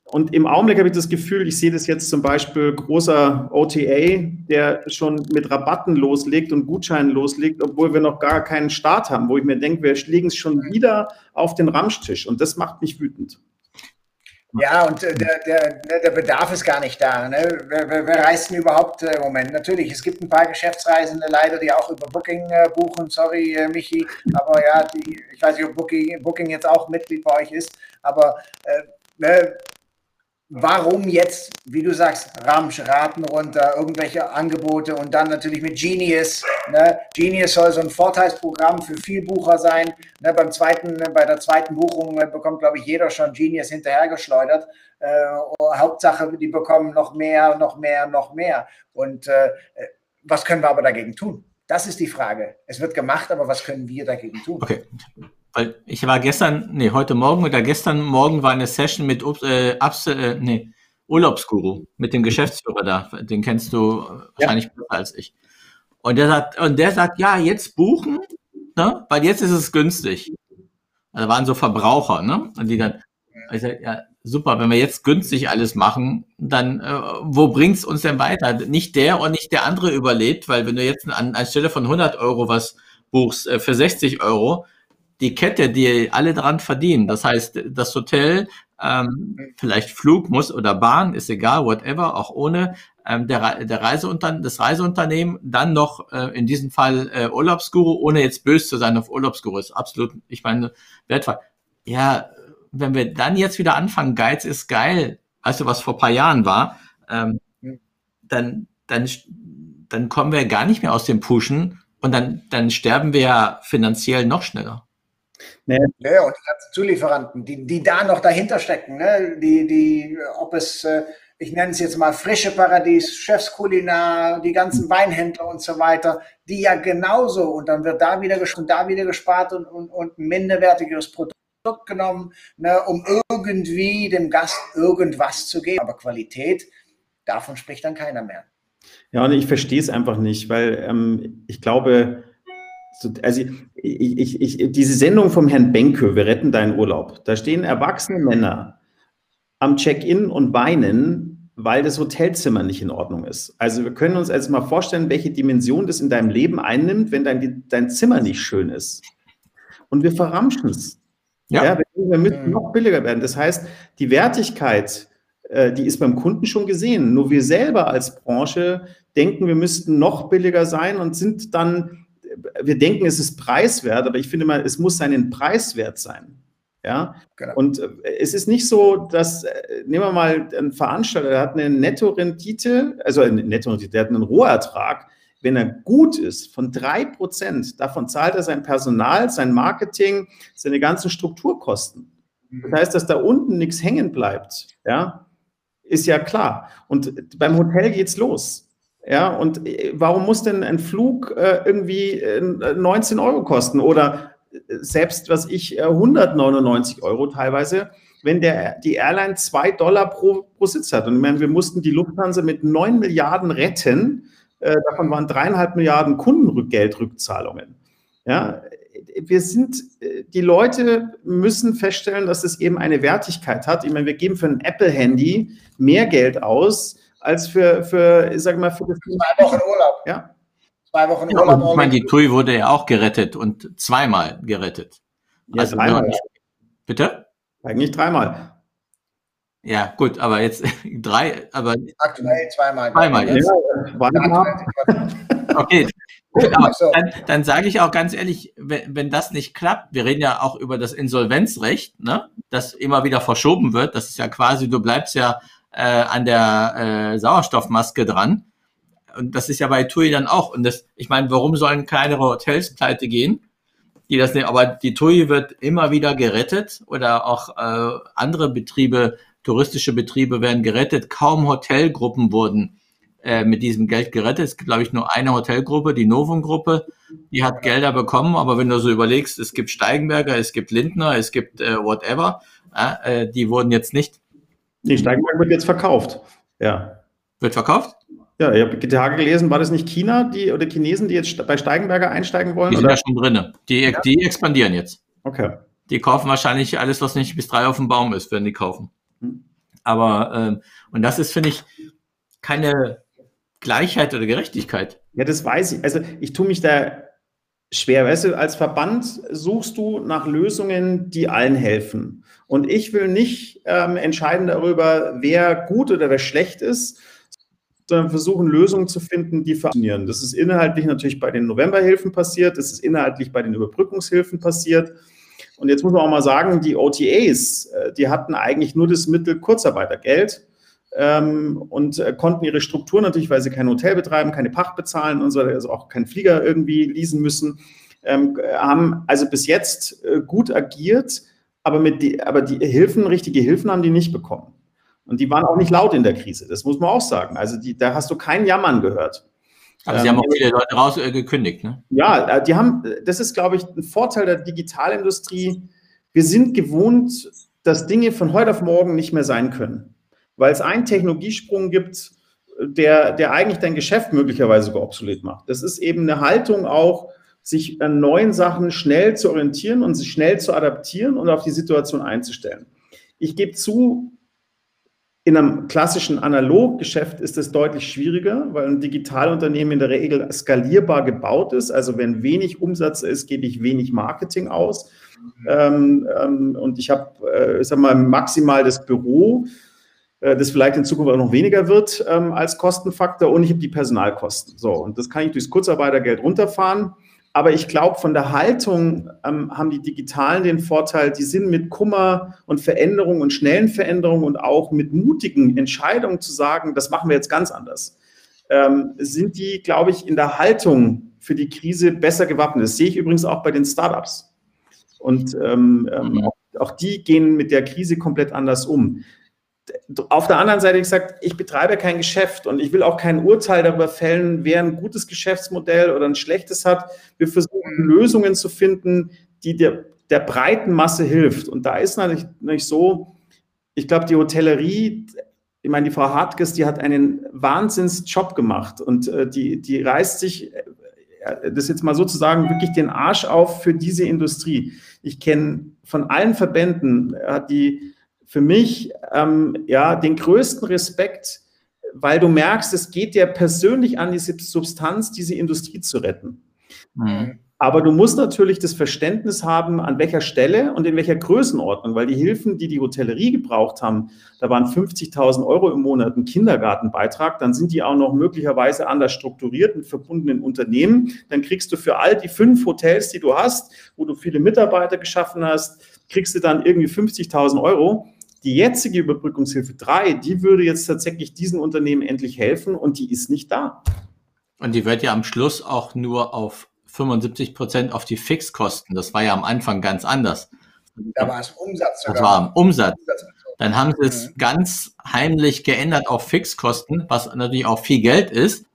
Und im Augenblick habe ich das Gefühl, ich sehe das jetzt zum Beispiel großer OTA, der schon mit Rabatten loslegt und Gutscheinen loslegt, obwohl wir noch gar keinen Start haben, wo ich mir denke, wir legen es schon wieder auf den Ramstisch und das macht mich wütend. Ja, und äh, der, der, ne, der Bedarf ist gar nicht da. Ne? Wer, wer, wer reist denn überhaupt äh, im Moment? Natürlich, es gibt ein paar Geschäftsreisende leider, die auch über Booking äh, buchen. Sorry, äh, Michi, aber ja, die, ich weiß nicht, ob Booking, Booking jetzt auch Mitglied bei euch ist, aber äh, ne, warum jetzt, wie du sagst, Ramsch, Raten runter, irgendwelche Angebote und dann natürlich mit Genius. Ne? Genius soll so ein Vorteilsprogramm für Vielbucher sein. Ne? Beim zweiten, bei der zweiten Buchung äh, bekommt, glaube ich, jeder schon Genius hinterhergeschleudert. Äh, Hauptsache, die bekommen noch mehr, noch mehr, noch mehr. Und äh, was können wir aber dagegen tun? Das ist die Frage. Es wird gemacht, aber was können wir dagegen tun? Okay. Weil ich war gestern, nee, heute Morgen oder gestern Morgen war eine Session mit äh, Abs, äh, nee, Urlaubsguru, mit dem Geschäftsführer da. Den kennst du wahrscheinlich ja. besser als ich. Und der sagt, und der sagt, ja, jetzt buchen, ne? weil jetzt ist es günstig. Also waren so Verbraucher, ne? Und die dann, ich sag, ja, super, wenn wir jetzt günstig alles machen, dann äh, wo bringt's uns denn weiter? Nicht der und nicht der andere überlebt, weil wenn du jetzt an, anstelle von 100 Euro was buchst äh, für 60 Euro, die Kette, die alle dran verdienen. Das heißt, das Hotel, ähm, vielleicht Flug muss oder Bahn, ist egal, whatever, auch ohne ähm, der, der Reiseunternehmen, das Reiseunternehmen, dann noch äh, in diesem Fall äh, Urlaubsguru, ohne jetzt böse zu sein auf Urlaubsguru, ist absolut, ich meine, wertvoll. Ja, wenn wir dann jetzt wieder anfangen, Geiz ist geil, du, was vor paar Jahren war, ähm, dann, dann, dann kommen wir gar nicht mehr aus dem Pushen und dann, dann sterben wir ja finanziell noch schneller. Nee. Ja, und die ganzen Zulieferanten, die, die da noch dahinter stecken, ne? die, die, ob es, äh, ich nenne es jetzt mal frische Paradies, Chefskulinar, die ganzen Weinhändler und so weiter, die ja genauso, und dann wird da wieder, und da wieder gespart und, und, und ein minderwertigeres Produkt genommen, ne, um irgendwie dem Gast irgendwas zu geben. Aber Qualität, davon spricht dann keiner mehr. Ja, und ich verstehe es einfach nicht, weil ähm, ich glaube, also ich, ich, ich, diese Sendung vom Herrn Benke, wir retten deinen Urlaub, da stehen erwachsene Männer am Check-in und weinen, weil das Hotelzimmer nicht in Ordnung ist. Also wir können uns jetzt mal vorstellen, welche Dimension das in deinem Leben einnimmt, wenn dein, dein Zimmer nicht schön ist. Und wir verramschen es. Ja. ja wir müssen noch billiger werden. Das heißt, die Wertigkeit, äh, die ist beim Kunden schon gesehen. Nur wir selber als Branche denken, wir müssten noch billiger sein und sind dann, wir denken, es ist preiswert, aber ich finde mal, es muss seinen Preiswert sein. Ja, genau. und äh, es ist nicht so, dass, äh, nehmen wir mal einen Veranstalter, der hat eine Netto-Rendite, also eine Netto-Rendite, der hat einen Rohertrag, wenn er gut ist, von drei Prozent, davon zahlt er sein Personal, sein Marketing, seine ganzen Strukturkosten. Das heißt, dass da unten nichts hängen bleibt, ja, ist ja klar. Und beim Hotel geht's los. Ja, und äh, warum muss denn ein Flug äh, irgendwie äh, 19 Euro kosten oder äh, selbst was ich 199 äh, Euro teilweise, wenn der, die Airline zwei Dollar pro, pro Sitz hat. Und ich meine, wir mussten die Lufthansa mit 9 Milliarden retten. Äh, davon waren dreieinhalb Milliarden Kundengeldrückzahlungen. Ja, wir sind, die Leute müssen feststellen, dass es eben eine Wertigkeit hat. Ich meine, wir geben für ein Apple-Handy mehr Geld aus, als für, für ich sag mal, für das Zwei Wochen Urlaub. Ja. Zwei Wochen ja, Urlaub. ich meine, die TUI wurde ja auch gerettet und zweimal gerettet. Ja, also, dreimal. Bitte? Eigentlich dreimal. Ja, gut, aber jetzt [LAUGHS] drei, aber. Aktuell zweimal. Zweimal jetzt. Ja, [LAUGHS] okay. Gut, aber dann, dann sage ich auch ganz ehrlich, wenn, wenn das nicht klappt, wir reden ja auch über das Insolvenzrecht, ne, das immer wieder verschoben wird. Das ist ja quasi, du bleibst ja äh, an der äh, Sauerstoffmaske dran. Und das ist ja bei TUI dann auch. Und das, ich meine, warum sollen kleinere Hotels pleite gehen? Die das nicht, aber die TUI wird immer wieder gerettet oder auch äh, andere Betriebe, touristische Betriebe werden gerettet. Kaum Hotelgruppen wurden äh, mit diesem Geld gerettet. Es gibt, glaube ich, nur eine Hotelgruppe, die Novum-Gruppe, die hat Gelder bekommen. Aber wenn du so überlegst, es gibt Steigenberger, es gibt Lindner, es gibt äh, whatever, äh, die wurden jetzt nicht Nee, Steigenberg wird jetzt verkauft. Ja. Wird verkauft? Ja, ich habe die Tage gelesen, war das nicht China, die oder Chinesen, die jetzt bei Steigenberger einsteigen wollen? Die sind oder? ja schon drin. Die, ja? die expandieren jetzt. Okay. Die kaufen wahrscheinlich alles, was nicht bis drei auf dem Baum ist, werden die kaufen. Hm. Aber, ähm, und das ist, finde ich, keine Gleichheit oder Gerechtigkeit. Ja, das weiß ich. Also ich tue mich da schwer. Weißt du, als Verband suchst du nach Lösungen, die allen helfen. Und ich will nicht ähm, entscheiden darüber, wer gut oder wer schlecht ist, sondern versuchen, Lösungen zu finden, die funktionieren. Das ist inhaltlich natürlich bei den Novemberhilfen passiert, das ist inhaltlich bei den Überbrückungshilfen passiert. Und jetzt muss man auch mal sagen, die OTAs, äh, die hatten eigentlich nur das Mittel Kurzarbeitergeld ähm, und äh, konnten ihre Struktur natürlich, weil sie kein Hotel betreiben, keine Pacht bezahlen und so, also auch keinen Flieger irgendwie leasen müssen, ähm, haben also bis jetzt äh, gut agiert, aber, mit die, aber die Hilfen, richtige Hilfen haben die nicht bekommen. Und die waren auch nicht laut in der Krise, das muss man auch sagen. Also die, da hast du kein Jammern gehört. Aber Sie haben auch ähm, viele Leute rausgekündigt, äh, ne? Ja, äh, die haben, das ist, glaube ich, ein Vorteil der Digitalindustrie. Wir sind gewohnt, dass Dinge von heute auf morgen nicht mehr sein können weil es einen Technologiesprung gibt, der, der eigentlich dein Geschäft möglicherweise sogar obsolet macht. Das ist eben eine Haltung auch, sich an neuen Sachen schnell zu orientieren und sich schnell zu adaptieren und auf die Situation einzustellen. Ich gebe zu, In einem klassischen Analoggeschäft ist es deutlich schwieriger, weil ein Digitalunternehmen in der Regel skalierbar gebaut ist. Also wenn wenig Umsatz ist, gebe ich wenig Marketing aus. Ähm, ähm, und ich habe, äh, ich sag mal, maximal das Büro, das vielleicht in Zukunft auch noch weniger wird ähm, als Kostenfaktor und ich habe die Personalkosten. So, und das kann ich durchs Kurzarbeitergeld runterfahren. Aber ich glaube, von der Haltung ähm, haben die Digitalen den Vorteil, die sind mit Kummer und Veränderungen und schnellen Veränderungen und auch mit mutigen Entscheidungen zu sagen, das machen wir jetzt ganz anders, ähm, sind die, glaube ich, in der Haltung für die Krise besser gewappnet. Das sehe ich übrigens auch bei den Startups. Und ähm, ähm mhm. auch, auch die gehen mit der Krise komplett anders um auf der anderen Seite gesagt, ich betreibe kein Geschäft und ich will auch kein Urteil darüber fällen, wer ein gutes Geschäftsmodell oder ein schlechtes hat. Wir versuchen Lösungen zu finden, die der, der breiten Masse hilft. Und da ist natürlich, natürlich so, ich glaube, die Hotellerie, ich meine, die Frau Hartges, die hat einen Wahnsinnsjob gemacht und äh, die, die reißt sich, äh, das jetzt mal sozusagen, wirklich den Arsch auf für diese Industrie. Ich kenne von allen Verbänden, hat die für mich ähm, ja den größten Respekt, weil du merkst, es geht dir persönlich an diese Substanz, diese Industrie zu retten. Mhm. Aber du musst natürlich das Verständnis haben, an welcher Stelle und in welcher Größenordnung, weil die Hilfen, die die Hotellerie gebraucht haben, da waren 50.000 Euro im Monat ein Kindergartenbeitrag, dann sind die auch noch möglicherweise anders strukturiert mit verbundenen Unternehmen. Dann kriegst du für all die fünf Hotels, die du hast, wo du viele Mitarbeiter geschaffen hast, kriegst du dann irgendwie 50.000 Euro die jetzige Überbrückungshilfe 3, die würde jetzt tatsächlich diesen Unternehmen endlich helfen und die ist nicht da. Und die wird ja am Schluss auch nur auf 75 Prozent auf die Fixkosten. Das war ja am Anfang ganz anders. Da war es Umsatz. Sogar. Das war am Umsatz. Dann haben sie es mhm. ganz heimlich geändert auf Fixkosten, was natürlich auch viel Geld ist,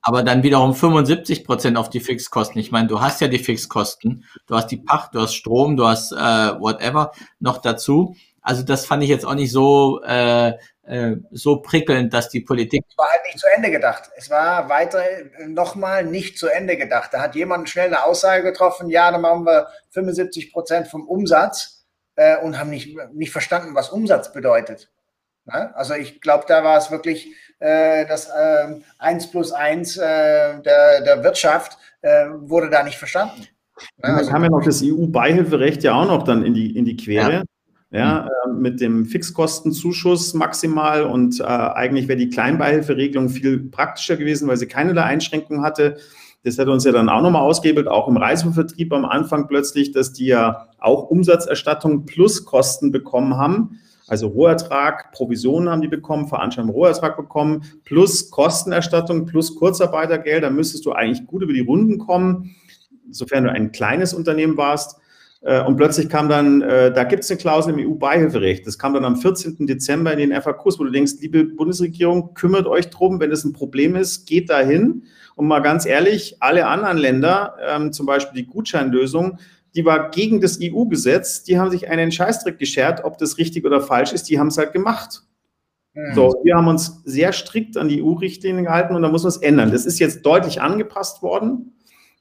aber dann wiederum 75 Prozent auf die Fixkosten. Ich meine, du hast ja die Fixkosten, du hast die Pacht, du hast Strom, du hast äh, whatever noch dazu. Also das fand ich jetzt auch nicht so, äh, äh, so prickelnd, dass die Politik. Es war halt nicht zu Ende gedacht. Es war weiter nochmal nicht zu Ende gedacht. Da hat jemand schnell eine Aussage getroffen, ja, dann machen wir 75 Prozent vom Umsatz äh, und haben nicht, nicht verstanden, was Umsatz bedeutet. Na? Also ich glaube, da war es wirklich äh, das äh, 1 plus 1 äh, der, der Wirtschaft äh, wurde da nicht verstanden. Ja, also, haben ja noch das EU-Beihilferecht ja auch noch dann in die, in die Quere. Ja ja, äh, mit dem Fixkostenzuschuss maximal und äh, eigentlich wäre die Kleinbeihilferegelung viel praktischer gewesen, weil sie keinerlei Einschränkungen hatte. Das hat uns ja dann auch nochmal ausgehebelt, auch im Reisevertrieb am Anfang plötzlich, dass die ja auch Umsatzerstattung plus Kosten bekommen haben. Also Rohertrag, Provisionen haben die bekommen, Veranstaltungen Rohertrag bekommen, plus Kostenerstattung, plus Kurzarbeitergeld. Da müsstest du eigentlich gut über die Runden kommen, sofern du ein kleines Unternehmen warst. Äh, und plötzlich kam dann, äh, da gibt es eine Klausel im EU-Beihilferecht. Das kam dann am 14. Dezember in den FAQs, wo du denkst, liebe Bundesregierung, kümmert euch drum, wenn es ein Problem ist, geht dahin. Und mal ganz ehrlich, alle anderen Länder, ähm, zum Beispiel die Gutscheinlösung, die war gegen das EU-Gesetz, die haben sich einen Scheißdreck geschert, ob das richtig oder falsch ist, die haben es halt gemacht. Mhm. So, wir haben uns sehr strikt an die EU-Richtlinien gehalten und da muss man es ändern. Das ist jetzt deutlich angepasst worden.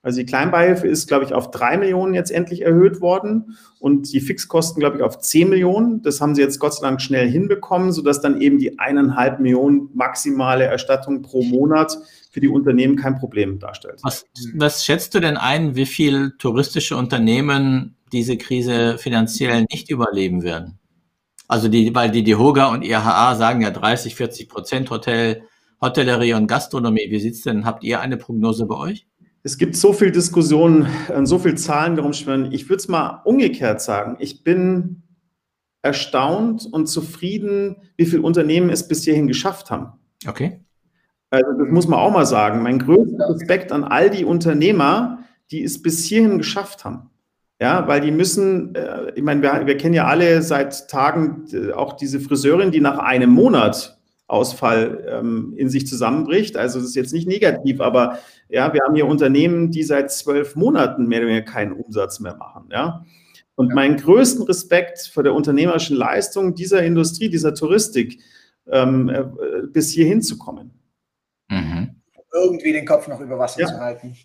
Also die Kleinbeihilfe ist, glaube ich, auf drei Millionen jetzt endlich erhöht worden und die Fixkosten, glaube ich, auf zehn Millionen. Das haben sie jetzt Gott sei Dank schnell hinbekommen, sodass dann eben die eineinhalb Millionen maximale Erstattung pro Monat für die Unternehmen kein Problem darstellt. Was, was schätzt du denn ein, wie viel touristische Unternehmen diese Krise finanziell nicht überleben werden? Also die, weil die DEHOGA und IHA sagen ja 30, 40 Prozent Hotel, Hotellerie und Gastronomie. Wie sieht's denn? Habt ihr eine Prognose bei euch? Es gibt so viel Diskussionen, äh, so viel Zahlen darum schwören. Ich würde es mal umgekehrt sagen. Ich bin erstaunt und zufrieden, wie viele Unternehmen es bis hierhin geschafft haben. Okay. Also das muss man auch mal sagen. Mein größter Respekt an all die Unternehmer, die es bis hierhin geschafft haben. Ja, weil die müssen, äh, ich meine, wir, wir kennen ja alle seit Tagen äh, auch diese Friseurin, die nach einem Monat Ausfall ähm, in sich zusammenbricht. Also das ist jetzt nicht negativ, aber ja, wir haben hier Unternehmen, die seit zwölf Monaten mehr oder weniger keinen Umsatz mehr machen. Ja. Und ja. meinen größten Respekt vor der unternehmerischen Leistung dieser Industrie, dieser Touristik, ähm, äh, bis hier hinzukommen. Mhm. Irgendwie den Kopf noch über Wasser ja. zu halten.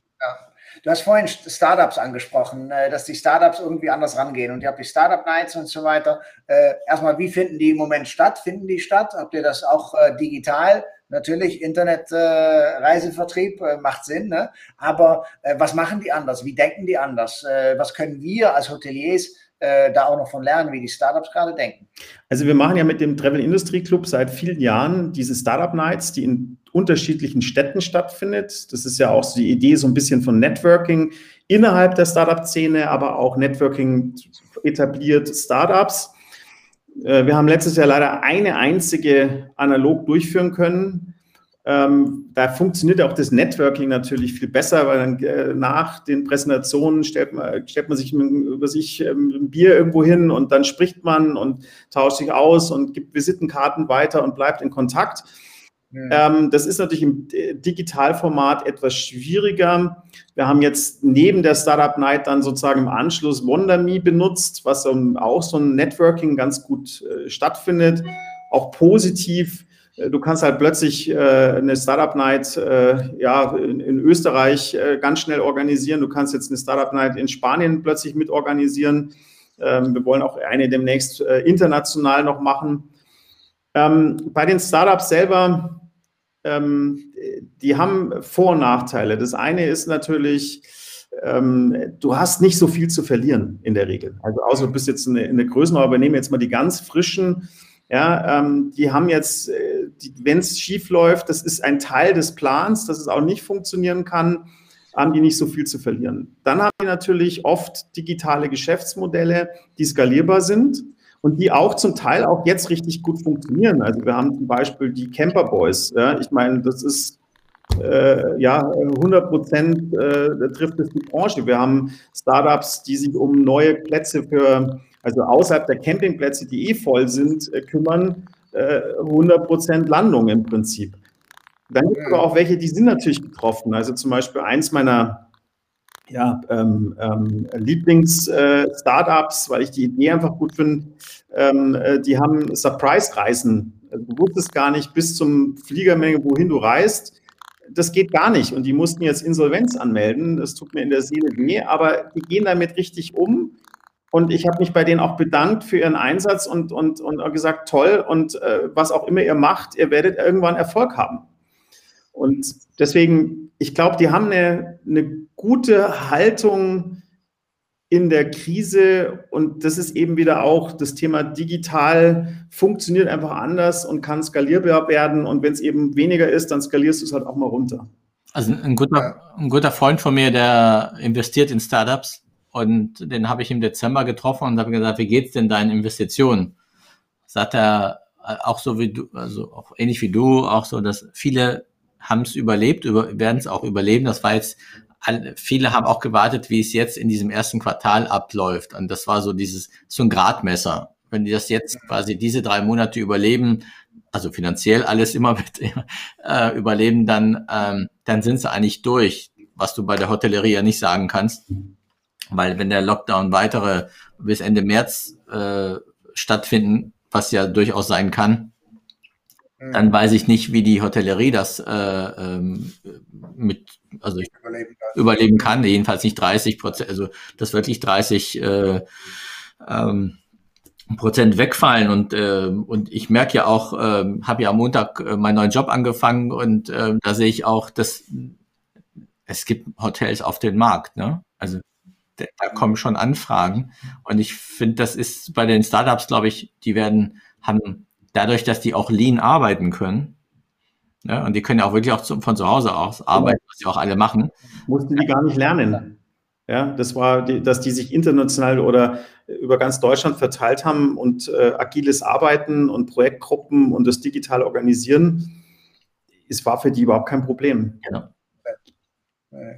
Du hast vorhin Startups angesprochen, äh, dass die Startups irgendwie anders rangehen und ihr habt die Startup Nights und so weiter. Äh, erstmal, wie finden die im Moment statt? Finden die statt? Habt ihr das auch äh, digital? Natürlich, Internet-Reisevertrieb äh, macht Sinn, ne? aber was machen die anders? Wie denken die anders? Was können wir als Hoteliers da auch noch von lernen, wie die Startups gerade denken. Also wir machen ja mit dem Travel Industry Club seit vielen Jahren diese Startup Nights, die in unterschiedlichen Städten stattfindet. Das ist ja auch so die Idee so ein bisschen von Networking innerhalb der Startup-Szene, aber auch Networking etabliert Startups. Äh, wir haben letztes Jahr leider eine einzige analog durchführen können. Ähm, da funktioniert auch das Networking natürlich viel besser, weil dann äh, nach den Präsentationen stellt man, stellt man sich über sich ähm, ein Bier irgendwo hin und dann spricht man und tauscht sich aus und gibt Visitenkarten weiter und bleibt in Kontakt. Ähm, das ist natürlich im Digitalformat etwas schwieriger. Wir haben jetzt neben der Startup Night dann sozusagen im Anschluss WonderMe benutzt, was auch so ein Networking ganz gut äh, stattfindet, auch positiv. Äh, du kannst halt plötzlich äh, eine Startup Night äh, ja, in, Österreich äh, ganz schnell organisieren. Du kannst jetzt eine Startup Night in Spanien plötzlich mitorganisieren. Ähm, wir wollen auch eine demnächst äh, international noch machen. Ähm, bei den Startups selber ähm, die haben Vor- und Nachteile. Das eine ist natürlich, ähm, du hast nicht so viel zu verlieren in der Regel. Also außer du bist jetzt in eine Größenordnung, aber nehmen jetzt mal die ganz frischen, ja, ähm, die haben jetzt, äh, wenn es schief läuft, das ist ein Teil des Plans, dass es auch nicht funktionieren kann, haben die nicht so viel zu verlieren. Dann haben die natürlich oft digitale Geschäftsmodelle, die skalierbar sind und die auch zum Teil auch jetzt richtig gut funktionieren. Also wir haben zum Beispiel die Camper Boys. Ja, ich meine, das ist äh, ja 100 Prozent äh, trifft es die Branche. Wir haben Startups, die sich um neue Plätze für, also außerhalb der Campingplätze, die eh voll sind, äh, kümmern. 100 äh, Prozent Landung im Prinzip. Dann gibt es aber auch welche, die sind natürlich getroffen. Also zum Beispiel eins meiner ja, ähm, ähm, Lieblings-Startups, äh, weil ich die Idee einfach gut finde. Ähm, äh, die haben Surprise-Reisen. Also du wusstest gar nicht bis zum Fliegermenge, wohin du reist. Das geht gar nicht. Und die mussten jetzt Insolvenz anmelden. Das tut mir in der Seele weh, aber die gehen damit richtig um. Und ich habe mich bei denen auch bedankt für ihren Einsatz und, und, und gesagt, toll. Und äh, was auch immer ihr macht, ihr werdet irgendwann Erfolg haben. Und deswegen, ich glaube, die haben eine, eine gute Haltung in der Krise und das ist eben wieder auch das Thema digital funktioniert einfach anders und kann skalierbar werden und wenn es eben weniger ist, dann skalierst du es halt auch mal runter. Also ein guter, ein guter Freund von mir, der investiert in Startups und den habe ich im Dezember getroffen und habe gesagt, wie geht's denn deinen Investitionen? Sagt er auch so wie du, also auch ähnlich wie du, auch so, dass viele haben es überlebt, über, werden es auch überleben. Das war jetzt, viele haben auch gewartet, wie es jetzt in diesem ersten Quartal abläuft. Und das war so dieses, so ein Gradmesser. Wenn die das jetzt quasi diese drei Monate überleben, also finanziell alles immer [LAUGHS] mit, äh, überleben, dann, ähm, dann sind sie eigentlich durch, was du bei der Hotellerie ja nicht sagen kannst. Weil wenn der Lockdown weitere bis Ende März äh, stattfinden, was ja durchaus sein kann, dann mhm. weiß ich nicht, wie die Hotellerie das äh, ähm, mit, also ich überleben kann. überleben kann. Jedenfalls nicht 30 Prozent, also das wirklich 30 äh, ähm, Prozent wegfallen und äh, und ich merke ja auch, äh, habe ja am Montag äh, meinen neuen Job angefangen und äh, da sehe ich auch, dass es gibt Hotels auf den Markt, ne? Also da, da kommen schon Anfragen und ich finde, das ist bei den Startups, glaube ich, die werden haben dadurch, dass die auch lean arbeiten können, ja, und die können ja auch wirklich auch zu, von zu Hause aus arbeiten, was sie auch alle machen. Mussten die gar nicht lernen. Ja, das war, die, dass die sich international oder über ganz Deutschland verteilt haben und äh, agiles Arbeiten und Projektgruppen und das digital organisieren, es war für die überhaupt kein Problem. Genau.